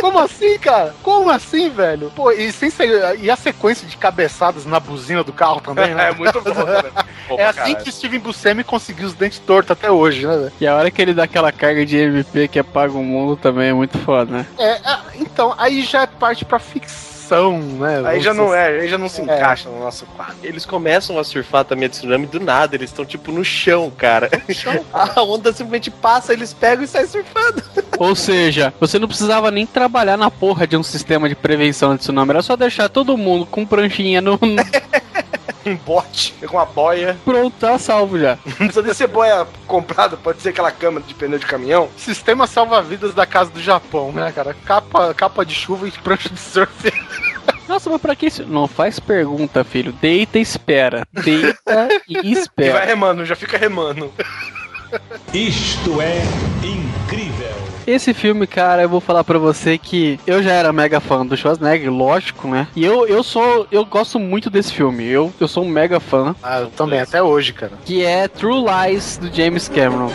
Como assim, cara? Como assim, velho? Pô, e, sem ser, e a sequência de cabeçadas na buzina do carro também, né? É muito bom, velho. Pô, É assim caralho. que Steven Buscemi conseguiu os dentes tortos até hoje, né, velho? E a hora que ele dá aquela carga de MP que apaga o mundo também é muito foda, né? É, é, então, aí já é parte pra ficção, né? Aí já não é, aí já não se É. encaixa no nosso quadro. Eles começam a surfar também de tsunami do nada, eles estão tipo no chão, cara. A onda simplesmente passa, eles pegam e saem surfando. Ou seja, você não precisava nem trabalhar na porra de um sistema de prevenção de tsunami, era só deixar todo mundo com pranchinha no. Um bote com uma boia. Pronto, tá salvo já. Não precisa nem ser boia comprada, pode ser aquela cama de pneu de caminhão. Sistema salva-vidas da casa do Japão, né, cara? Capa, capa de chuva e prancha de surf. Nossa, mas pra que isso? Não faz pergunta, filho. Deita e espera. Deita e E vai espera. remando, já fica remando. Isto é incrível. Esse filme, cara, eu vou falar pra você que eu já era mega fã do Schwarzenegger, lógico, né? E eu, eu sou. Eu gosto muito desse filme. Eu, eu sou um mega fã. Ah, eu também, até hoje, cara. Que é True Lies do James Cameron.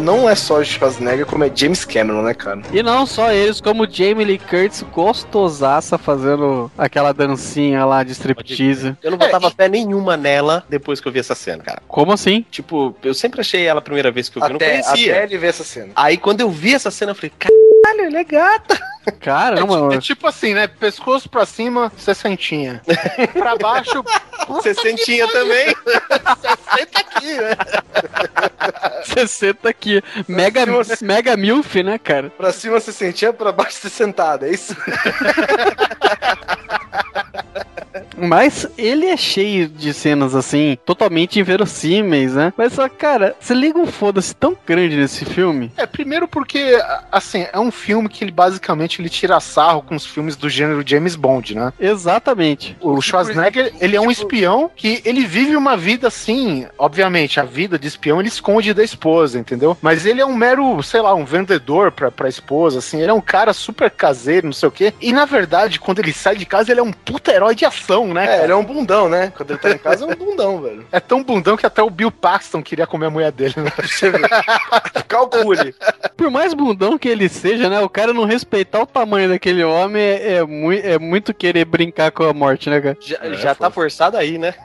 Não é só Schwarzenegger, como é James Cameron, né, cara? E não só eles, como Jamie Lee Curtis gostosaça fazendo aquela dancinha lá de striptease. Eu não botava fé nenhuma nela depois que eu vi essa cena, cara. Como assim? Tipo, eu sempre achei ela a primeira vez que eu vi, eu Até, não conhecia. até ele ver essa cena. Aí quando eu vi essa cena, eu falei, caralho, ele é gata. Caramba, É tipo assim, né? Pescoço pra cima, sessentinha. pra baixo, Você sentia também? sessenta aqui, né? 60 aqui. Mega, mega milf, né, cara? Pra cima você sentia, pra baixo você sentada, é isso? Mas ele é cheio de cenas assim, totalmente inverossímeis, né? Mas só, cara, você liga um foda-se tão grande nesse filme. É, primeiro porque, assim, é um filme que ele basicamente ele tira sarro com os filmes do gênero James Bond, né? Exatamente. O Schwarzenegger, ele é um espião que ele vive uma vida assim, obviamente, a vida de espião ele esconde da esposa, entendeu? Mas ele é um mero, sei lá, um vendedor pra, pra esposa, assim, ele é um cara super caseiro, não sei o quê. E na verdade, quando ele sai de casa, ele é um puta herói de ação, né? É, cara? ele é um bundão, né? Quando ele tá em casa, é um bundão, velho. É tão bundão que até o Bill Paxton queria comer a mulher dele, né? Calcule. Por mais bundão que ele seja, né? O cara não respeitar o tamanho daquele homem é, é, mui- é muito querer brincar com a morte, né, cara? Já, já tá forçado aí, né?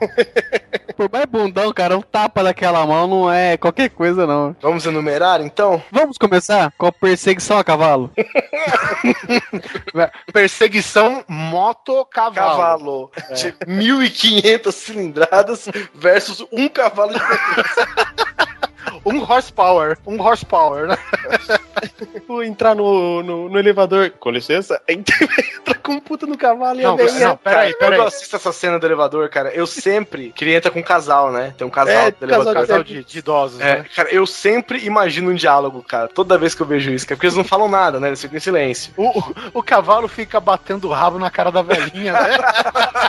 Por mais bundão, cara, um tapa daquela mão não é qualquer coisa, não. Vamos enumerar, então? Vamos começar com a perseguição a cavalo. Perseguição moto-cavalo. Cavalo de 1.500 cilindradas versus um cavalo de potência. Um horsepower. Um horsepower, né? Vou entrar no, no, no elevador. Com licença. Entra com um puta no cavalo e Não, a velhinha. não, peraí, peraí. Quando eu assisto essa cena do elevador, cara, eu sempre queria entrar com um casal, né? Tem um casal É, do elevador. casal Casal de, de idosos, É, né? cara, eu sempre imagino um diálogo, cara, toda vez que eu vejo isso, cara, porque eles não falam nada, né? Eles ficam em silêncio. O, o, o cavalo fica batendo o rabo na cara da velhinha, né?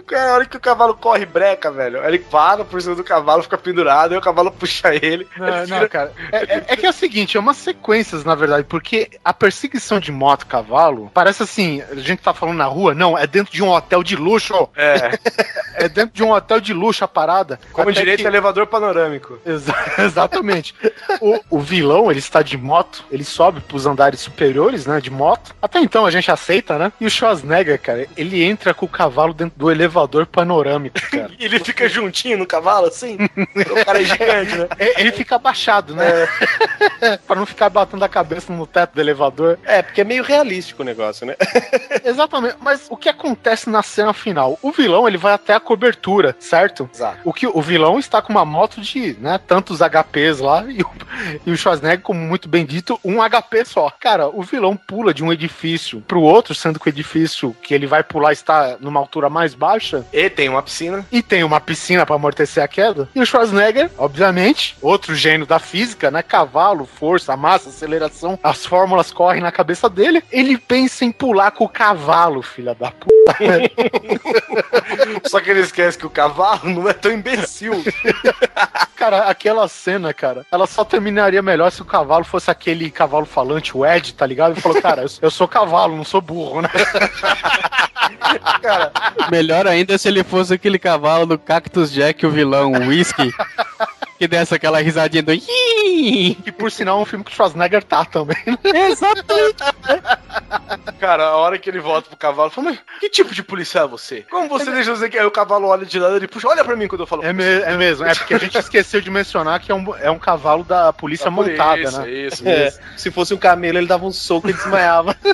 Cara, a hora que o cavalo corre breca, velho. Ele para por cima do cavalo, fica pendurado, aí o cavalo puxa ele. Não, ele não, vira- cara. É, é- é que é o seguinte, é umas sequências, na verdade, porque a perseguição de moto cavalo parece assim, a gente tá falando na rua, não, é dentro de um hotel de luxo. É, É dentro de um hotel de luxo a parada. como Até direito que- elevador panorâmico. Exa- exatamente. o, o vilão, ele está de moto, ele sobe pros andares superiores, né, de moto. Até então a gente aceita, né? E o Schwarzenegger, cara, ele entra com o cavalo dentro do elevador panorâmico, cara. Ele fica juntinho no cavalo, assim? o cara é gigante, né? É, Ele fica abaixado, né? pra não ficar batendo a cabeça no teto do elevador. É, porque é meio realístico o negócio, né? Exatamente. Mas o que acontece na cena final? O vilão, ele vai até a cobertura, certo? Exato. O que o vilão está com uma moto de, né, tantos HPs lá e o, e o Schwarzenegger, como muito bem dito, um HP só. Cara, o vilão pula de um edifício pro outro, sendo que o edifício que ele vai pular está numa altura mais baixa E tem uma piscina. e tem uma piscina para amortecer a queda. E o Schwarzenegger, obviamente, outro gênio da física, né? Cavalo, força, massa, aceleração, as fórmulas correm na cabeça dele. Ele pensa em pular com o cavalo, filha da puta. Só que ele esquece que o cavalo não é tão imbecil. Cara, aquela cena, cara, ela só terminaria melhor se o cavalo fosse aquele cavalo falante, o Ed, tá ligado? Ele falou, cara, eu, eu sou cavalo, não sou burro, né? Melhor ainda se ele fosse aquele cavalo do Cactus Jack, o vilão, o Whisky. Que desse aquela risadinha do. Que por sinal é um filme que o Schwarzenegger tá também. Exatamente. Cara, a hora que ele volta pro cavalo, fala, mas que tipo de policial é você? Como você deixa eu dizer que aí o cavalo olha de lado e ele puxa, olha pra mim quando eu falo. É, me- é mesmo, é porque a gente esqueceu de mencionar que é um, é um cavalo da polícia por montada, isso, né? Isso, É, isso. se fosse um camelo, ele dava um soco e desmaiava.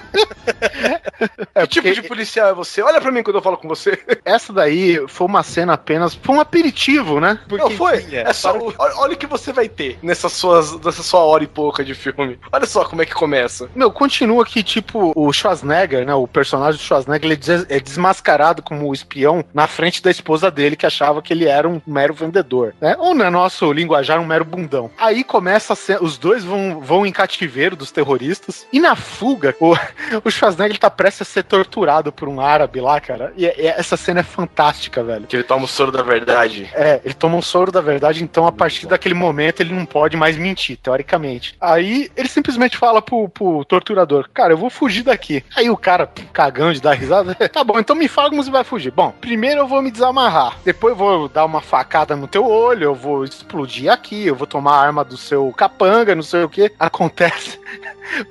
É, Que tipo porque de policial é você? Olha pra mim quando eu falo com você. essa daí foi uma cena apenas, foi um aperitivo, né? não foi? É só, olha, olha o que você vai ter nessas suas, nessa sua hora e pouca de filme. Olha só como é que começa. Meu, continua que, tipo, o Schwarzenegger, né? O personagem do Schwarzenegger, ele des- é desmascarado como espião na frente da esposa dele, que achava que ele era um mero vendedor, né? Ou, no nosso linguajar, um mero bundão. Aí começa a ser, os dois vão, vão em cativeiro dos terroristas, e na fuga, o, o Schwarzenegger tá prestes a ser torturado por um árabe lá, cara. E, e essa cena é fantástica, velho. Que ele toma o soro da verdade. É, ele toma um soro da verdade, então a partir daquele momento ele não pode mais mentir, teoricamente. Aí ele simplesmente fala pro, pro torturador: Cara, eu vou fugir daqui. Aí o cara, cagão de dar risada, tá bom, então me fala como você vai fugir. Bom, primeiro eu vou me desamarrar, depois eu vou dar uma facada no teu olho, eu vou explodir aqui, eu vou tomar a arma do seu capanga, não sei o que. Acontece.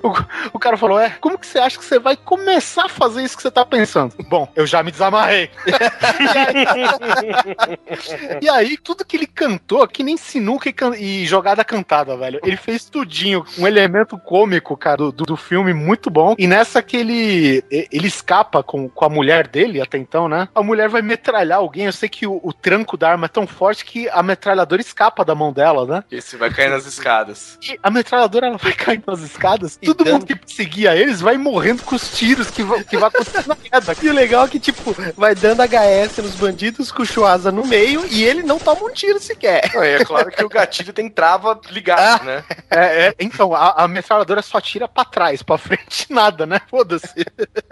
O, o cara falou: É, como que você acha que você vai começar a fazer isso que você tá pensando? Bom, eu já me desamarrei. E aí, tudo que ele cantou, que nem sinuca e, can- e jogada cantada, velho. Ele fez tudinho, um elemento cômico, cara, do, do, filme muito bom. E nessa que ele, ele escapa com, com a mulher dele, até então, né? A mulher vai metralhar alguém. Eu sei que o, o tranco da arma é tão forte que a metralhadora escapa da mão dela, né? Esse vai cair nas escadas. E a metralhadora ela vai caindo nas escadas. E Todo dando- mundo que seguia eles vai morrendo com os tiros que, vai- que vai acontecer na queda. E o legal é que, tipo, vai dando HS nos bandidos com o Chuasa no meio e ele não toma um tiro sequer. E é claro que o gatilho tem trava ligado, né? É, é, então, a, a metralhadora só tira pra trás, pra frente, nada, né? Foda-se.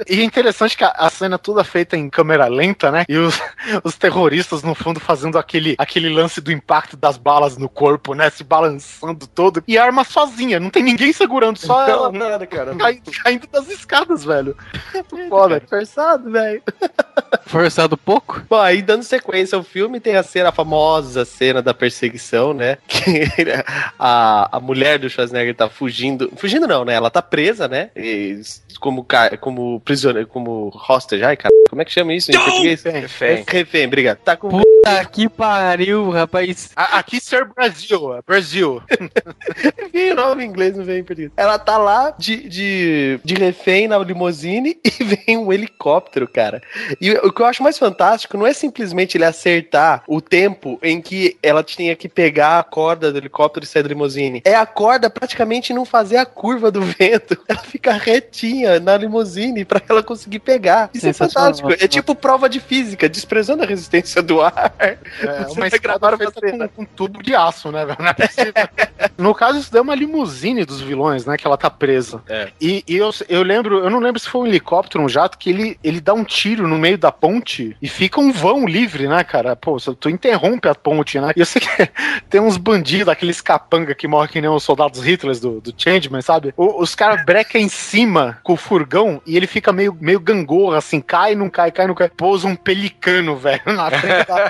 E é interessante que a, a cena toda feita em câmera lenta, né? E os, os terroristas, no fundo, fazendo aquele, aquele lance do impacto das balas no corpo, né? Se balançando todo. E a arma sozinha, não tem ninguém segurando, só ela Não, nada, cara. caindo, caindo das escadas, velho. Foda. Forçado, velho. Forçado pouco? Bom, aí dando sequência ao filme, tem a cena, a famosa cena da perseguição, né? Que a, a mulher do Schwarzenegger tá fugindo. Fugindo não, né? Ela tá presa, né? E como, ca- como prisioneiro, como hostage. Ai, cara, como é que chama isso em português? Refém. Refém, obrigado. Tá com Puta que pariu, rapaz. A- aqui ser Brasil, é Brasil. Vem o nome em inglês, não vem em português. Ela tá lá de, de, de refém na limusine e vem um helicóptero, cara. E o que eu acho mais fantástico não é simplesmente ele acertar o tempo em que ela tinha que pegar a corda do helicóptero e sair da limusine. É a corda praticamente não fazer a curva do vento. Ela fica retinha na limusine pra ela conseguir pegar. Isso é fantástico. É tipo prova de física, desprezando a resistência do ar. É, Você uma escada feita com, com tubo de aço, né, é no caso, isso daí é uma limusine dos vilões, né? Que ela tá presa. É. E, e eu, eu lembro, eu não lembro se foi um helicóptero um jato, que ele, ele dá um tiro no meio da ponte e fica um vão livre, né, cara? Pô, tu interrompe a ponte, né? E eu sei que tem uns bandidos, aqueles capanga que morrem que nem os soldados Hitlers do, do Changeman, sabe? O- os caras brecam em cima com o furgão e ele fica meio, meio gangorra, assim, cai, não cai, cai, não cai. Pousa um pelicano, velho, na frente da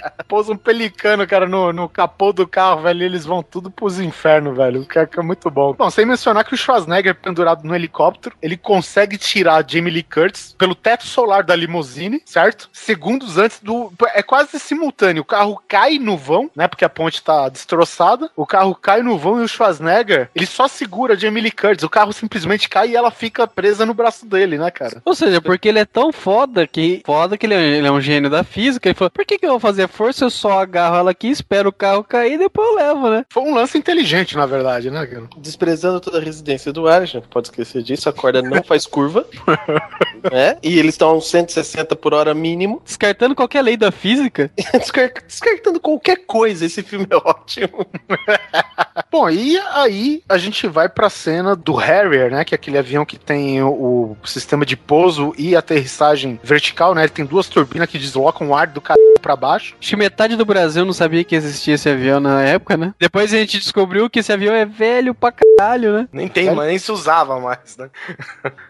pousa um pelicano, cara, no, no capô do carro, velho, e eles vão tudo pros infernos, velho. O que é, que é muito bom. Bom, sem mencionar que o Schwarzenegger, pendurado no helicóptero, ele consegue tirar a Jamie Lee Curtis pelo teto solar da limusine, certo? Segundos antes do. É quase simultâneo. O carro cai no vão, né? Porque a ponte tá destroçada. O carro cai no vão e o Schwarzenegger, ele só segura a Jamie Lee Curtis. O carro simplesmente cai e ela fica presa no braço dele, né, cara? Ou seja, porque ele é tão foda que. Foda que ele é, ele é um gênio da física. Ele falou: por que, que eu vou fazer força? Eu só agarro ela aqui, espero o carro cair e depois eu levo, né? Foi um lance inteligente, na verdade, né, cara? Desprezando toda a residência do ar, a gente não pode esquecer disso. A corda não faz curva. né? E eles estão a uns 160 por hora mínimo. Descartando qualquer lei da física. Descar- Descartando qualquer coisa, esse filme é ótimo. Bom, e aí a gente vai pra cena do Harrier, né? Que é aquele avião que tem o, o sistema de pouso e aterrissagem vertical, né? Ele tem duas turbinas que deslocam o ar do c... pra baixo. Acho que metade do Brasil não sabia que existia esse avião na época, né? Depois a gente descobriu que esse avião é velho pra caralho, né? Nem tem, mas nem se usava mais, né?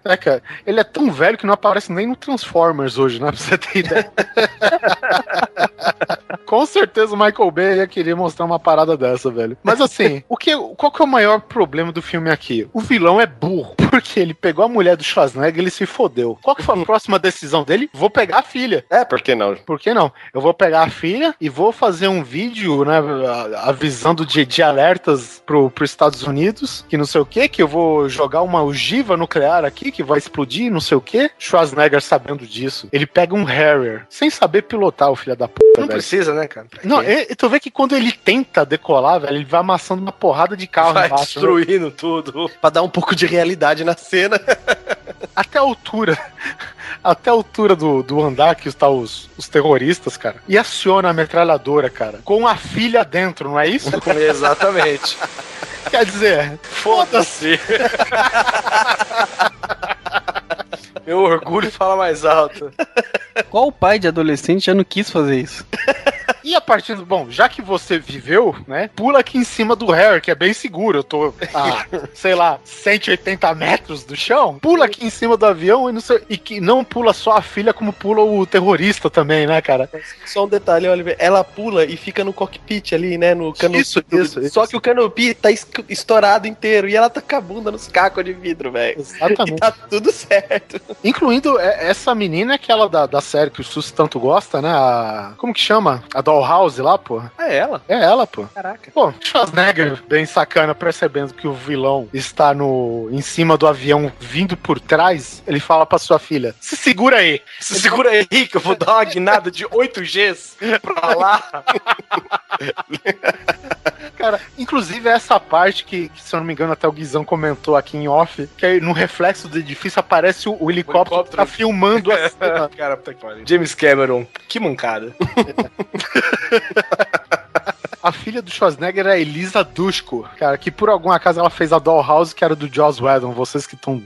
É, cara, ele é tão velho que não aparece nem no Transformers hoje, né? Pra você ter ideia. Com certeza o Michael Bay ia querer mostrar uma parada dessa, velho. Mas assim, o que, qual que é o maior problema do filme aqui? O vilão é burro, porque ele pegou a mulher do Schwarzenegger e ele se fodeu. Qual que foi a próxima decisão dele? Vou pegar a filha. É, por que não? Por que não? Eu vou pegar a filha e vou fazer um vídeo, né, avisando de, de alertas pro, pros Estados Unidos, que não sei o que, que eu vou jogar uma ogiva nuclear aqui, que vai explodir, não sei o que. Schwarzenegger sabendo disso. Ele pega um Harrier, sem saber pilotar o filho da puta, Não velho. precisa, né, cara? Pra Não, e tu vê que quando ele tenta decolar, velho, ele vai amassando uma porrada de carro vai embaixo. né? destruindo tudo. Pra dar um pouco de realidade na cena. Até a altura. Até a altura do, do andar que está os, os terroristas, cara. E aciona a metralhadora, cara. Com a filha dentro, não é isso? Exatamente. Quer dizer, Foda-se. Meu orgulho fala mais alto. Qual pai de adolescente já não quis fazer isso? e a partir do. Bom, já que você viveu, né? Pula aqui em cima do Harry, que é bem seguro. Eu tô a, sei lá, 180 metros do chão. Pula aqui em cima do avião e, não sei, e que não pula só a filha, como pula o terrorista também, né, cara? Só um detalhe, Oliver. Ela pula e fica no cockpit ali, né? No canopy. Isso, isso, Só isso. que o canopy tá es- estourado inteiro e ela tá com a bunda nos cacos de vidro, velho. E Exatamente. tá tudo certo. Incluindo é, essa menina, aquela da, da série que o Sus tanto gosta, né? A, como que chama? A Dollhouse lá, pô. É ela. É ela, pô. Caraca. Pô, Schwarzenegger, bem sacana, percebendo que o vilão está no em cima do avião vindo por trás, ele fala pra sua filha: se segura aí. Se segura aí que eu vou dar uma guinada de 8 Gs pra lá. Cara, inclusive essa parte que, que, se eu não me engano, até o Guizão comentou aqui em off, que aí no reflexo do edifício aparece o, o helicóptero, helicóptero. que tá filmando a cena. Cara, puta que pariu. James Cameron, que mancada. A filha do Schwarzenegger é a Elisa Dushku, cara, que por algum acaso ela fez a Dollhouse, que era do Joss Whedon, vocês que estão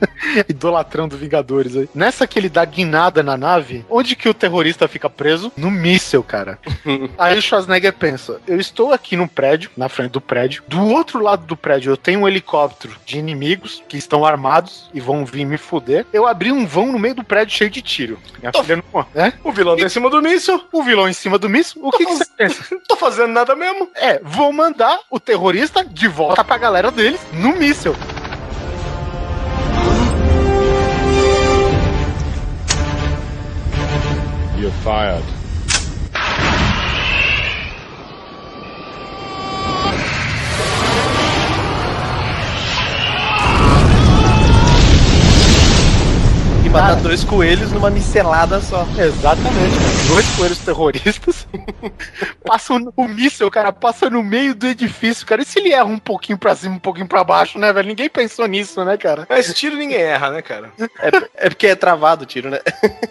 idolatrando Vingadores aí. Nessa que ele dá guinada na nave, onde que o terrorista fica preso? No míssel, cara. aí o Schwarzenegger pensa, eu estou aqui no prédio, na frente do prédio, do outro lado do prédio eu tenho um helicóptero de inimigos que estão armados e vão vir me fuder. Eu abri um vão no meio do prédio cheio de tiro. Minha Tô- filha não... É? O vilão tá em cima do míssil. O vilão em cima do míssil? O que, que você pensa? Tô fazendo nada mesmo. É, vou mandar o terrorista de volta pra galera deles no míssil. You're fired. E matar dois coelhos numa micelada só. Exatamente, cara. Dois coelhos terroristas passam o míssil, cara, passa no meio do edifício, cara. E se ele erra um pouquinho pra cima, um pouquinho pra baixo, né, velho? Ninguém pensou nisso, né, cara? Mas tiro ninguém erra, né, cara? É, é porque é travado o tiro, né?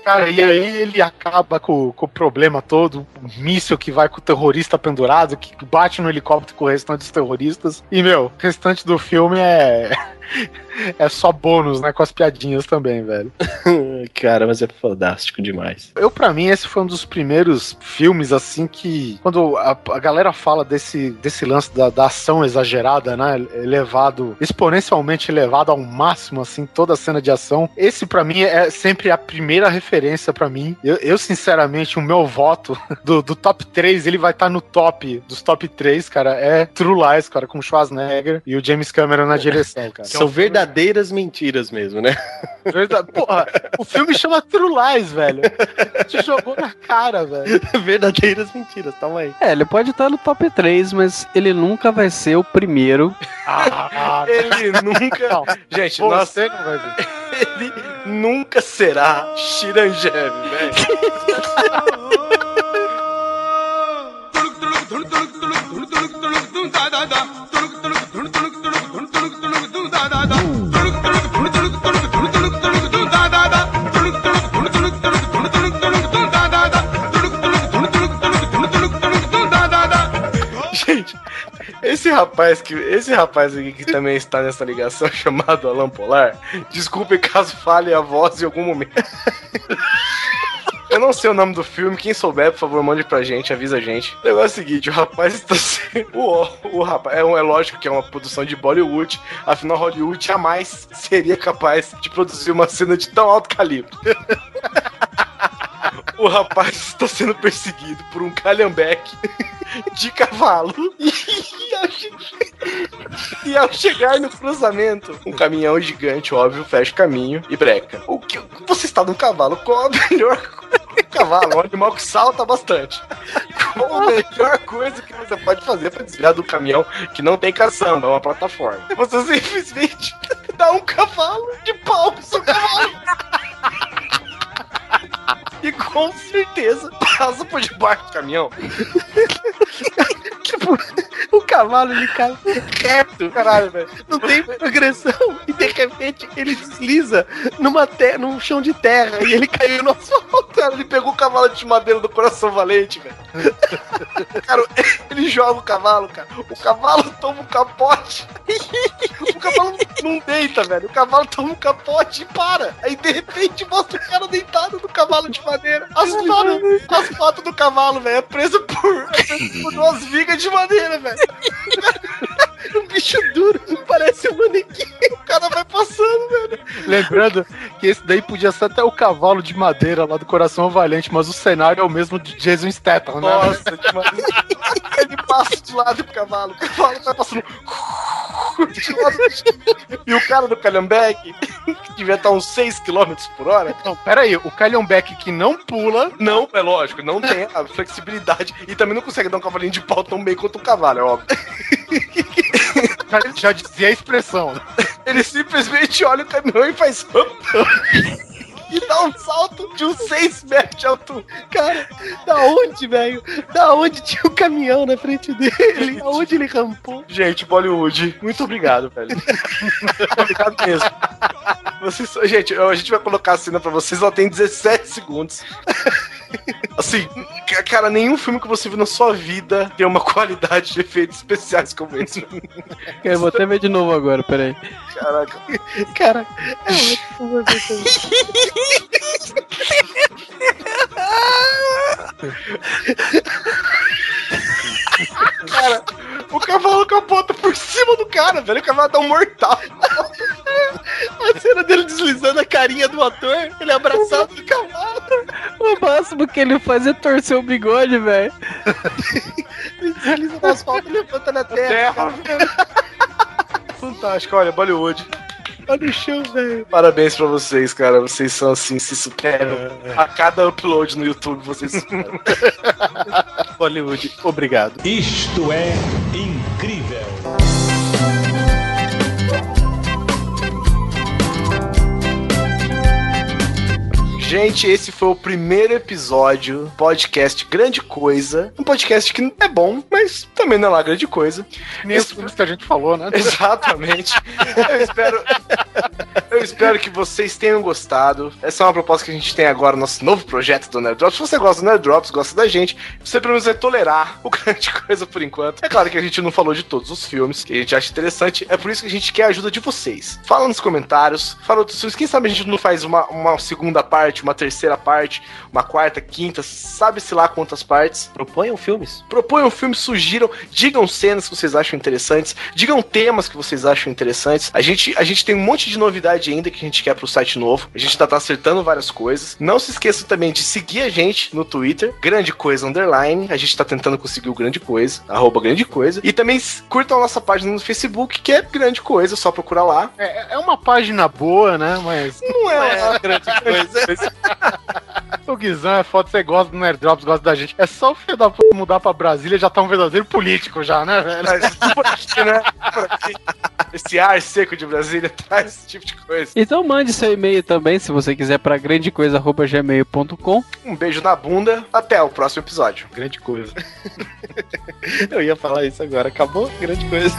Cara, e aí ele acaba com, com o problema todo, o míssil que vai com o terrorista pendurado, que bate no helicóptero com o restante dos terroristas. E, meu, o restante do filme é. É só bônus, né? Com as piadinhas também, velho. Cara, mas é fantástico demais. Eu, pra mim, esse foi um dos primeiros filmes, assim, que. Quando a, a galera fala desse, desse lance da, da ação exagerada, né? Elevado, exponencialmente elevado ao máximo, assim, toda a cena de ação. Esse, pra mim, é sempre a primeira referência pra mim. Eu, eu, sinceramente, o meu voto do, do top 3, ele vai estar no top dos top 3, cara. É True Lies, cara, com Schwarzenegger e o James Cameron na direção, cara. São verdadeiras mentiras mesmo, né? Verdade. Porra, o filme chama True Lies, velho. Te jogou na cara, velho. verdadeiras mentiras, toma aí. É, ele pode estar no top 3, mas ele nunca vai ser o primeiro. Ah, Ele nunca. Não, Gente, nós, você não vai ver. ele nunca será Chiranjev, velho. esse rapaz que esse rapaz aqui que também está nessa ligação chamado Alan Polar, desculpe caso fale a voz em algum momento. Eu não sei o nome do filme, quem souber, por favor, mande pra gente, avisa a gente. O negócio é o seguinte, o rapaz está sendo. O, o rapaz, é, é lógico que é uma produção de Bollywood, afinal Hollywood jamais seria capaz de produzir uma cena de tão alto calibre. O rapaz está sendo perseguido por um calhambeque de cavalo. E ao, che- ao chegar no cruzamento, um caminhão gigante, óbvio, fecha o caminho e breca. O que você está num cavalo com a melhor cavalo, um animal que salta bastante. Qual a melhor coisa que você pode fazer para desviar do caminhão que não tem caçamba, é uma plataforma? Você simplesmente dá um cavalo de pau pro seu cavalo. E com certeza passa por debaixo do caminhão. Tipo, o cavalo ele cai reto, caralho, velho. Não tem progressão. E de repente ele desliza numa te num chão de terra e ele caiu no asfalto. Ele pegou o cavalo de madeira do coração valente, velho. Cara, ele joga o cavalo, cara. O cavalo toma um capote. O cavalo não deita, velho. O cavalo toma um capote e para. Aí de repente mostra o cara deitado no cavalo de madeira. As patas, as patas do cavalo, velho, é preso por, é preso por duas vigas de madeira, velho. Um bicho duro, parece um manequim. O cara vai passando, velho. Lembrando que esse daí podia ser até o cavalo de madeira lá do Coração Valente, mas o cenário é o mesmo de Jason Statham, né? Nossa, demais. Ele passa de lado com o cavalo. O cavalo vai passando. de lado. E o cara do calhambeque, que devia estar uns 6 km por hora, Não, pera aí, o Calhambeck que não pula, não, é lógico, não tem a flexibilidade e também não consegue dar um cavalinho de pau tão bem quanto um cavalo, é óbvio. já, já dizia a expressão. né? Ele simplesmente olha o caminhão e faz. E dá um salto de uns 6 metros de altura. Cara, da onde, velho? Da onde tinha o caminhão na frente dele? Aonde ele rampou? Gente, Bollywood, muito obrigado, velho. obrigado mesmo. Vocês, gente, a gente vai colocar a cena pra vocês, ela tem 17 segundos. Assim, ca- cara, nenhum filme que você viu na sua vida tem uma qualidade de efeitos especiais como esse. Eu vou até ver de novo agora, peraí. Caraca. Cara, é também. Cara, o cavalo capota por cima do cara, velho. O cavalo dá um mortal. A cena dele deslizando a carinha do ator, ele abraçado do cavalo. O máximo que ele faz é torcer o bigode, velho. Ele desliza no asfalto e levanta na terra. Terra. Fantástico, olha, Bollywood. Olha o chão, velho. Parabéns pra vocês, cara. Vocês são assim, se superam. A cada upload no YouTube, vocês superam. Hollywood, obrigado. Isto é incrível. Gente, esse foi o primeiro episódio podcast Grande Coisa. Um podcast que é bom, mas também não é lá grande coisa. Os filmes que a gente falou, né? Exatamente. Eu espero. Eu espero que vocês tenham gostado. Essa é uma proposta que a gente tem agora, nosso novo projeto do Nerd Drops. Se você gosta do Nerd Drops, gosta da gente, você pelo menos vai tolerar o grande coisa por enquanto. É claro que a gente não falou de todos os filmes, que a gente acha interessante. É por isso que a gente quer a ajuda de vocês. Fala nos comentários, fala outros filmes. Quem sabe a gente não faz uma, uma segunda parte, uma terceira parte, uma quarta, quinta, sabe-se lá quantas partes. Proponham filmes. Proponham filmes, sugiram, digam cenas que vocês acham interessantes, digam temas que vocês acham interessantes. A gente, a gente tem um monte de novidade ainda que a gente quer pro site novo. A gente tá, tá acertando várias coisas. Não se esqueçam também de seguir a gente no Twitter, Grande Coisa Underline. A gente tá tentando conseguir o Grande Coisa, arroba Grande Coisa. E também curtam a nossa página no Facebook, que é Grande Coisa, só procurar lá. É, é uma página boa, né? Mas Não é, É, grande coisa. o Guizão é foda, você gosta do Nerd Drops, gosta da gente. É só o filho da puta mudar pra Brasília já tá um verdadeiro político já, né, velho? Mas por aqui, né? Por aqui. Esse ar seco de Brasília traz esse tipo de coisa. Então mande seu e-mail também, se você quiser, pra grandecoisa.gmail.com. Um beijo na bunda. Até o próximo episódio. Grande coisa. Eu ia falar isso agora. Acabou? Grande coisa.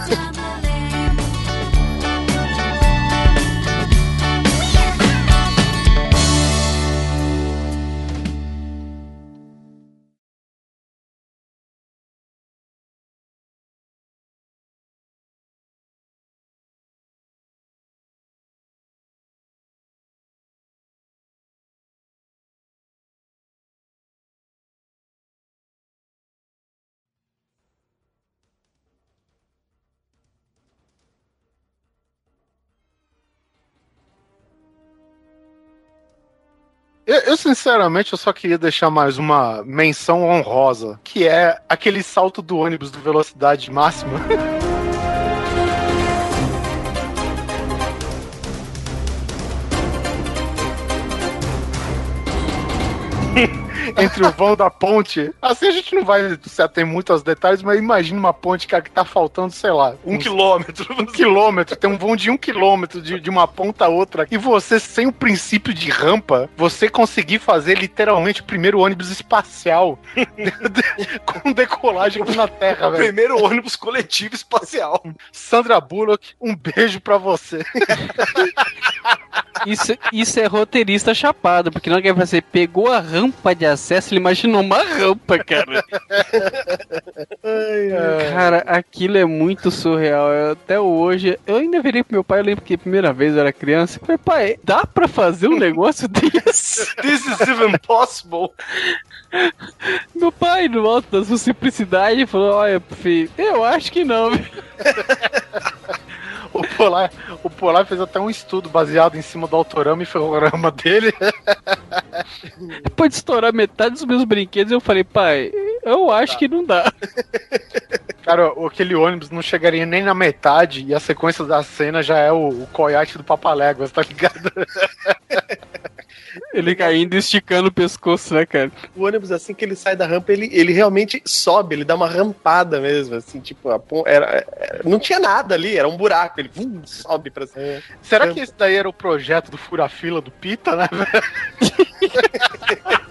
Eu, eu, sinceramente, eu só queria deixar mais uma menção honrosa, que é aquele salto do ônibus do velocidade máxima. Entre o vão da ponte. Assim a gente não vai se ater muito aos detalhes, mas imagina uma ponte, cara, que tá faltando, sei lá, Um uns quilômetro. um quilômetro, tem um vão de um quilômetro de, de uma ponta a outra, e você, sem o princípio de rampa, você conseguir fazer literalmente o primeiro ônibus espacial com decolagem na Terra, velho. Primeiro ônibus coletivo espacial. Sandra Bullock, um beijo pra você. Isso, isso é roteirista chapado, porque não quer você pegou a rampa de acesso, ele imaginou uma rampa, cara. Cara, aquilo é muito surreal. Eu- até hoje, eu ainda virei pro meu pai, eu lembro que a primeira vez eu era criança, eu falei, pai, dá pra fazer um negócio desse? This is even possible. Meu pai, no alto da sua simplicidade, falou, olha, filho, eu acho que não. O Polar, o Polar fez até um estudo baseado em cima do autorama e ferrorama dele. Depois de estourar metade dos meus brinquedos, eu falei, pai, eu acho que não dá. Cara, aquele ônibus não chegaria nem na metade e a sequência da cena já é o, o coiote do Papaléguas, tá ligado? Ele caindo e esticando o pescoço, né, cara? O ônibus, assim que ele sai da rampa, ele, ele realmente sobe, ele dá uma rampada mesmo, assim, tipo, era, era- não tinha nada ali, era um buraco, ele vum, sobe pra cima. Será que esse daí era o projeto do fura-fila do Pita, né? velho?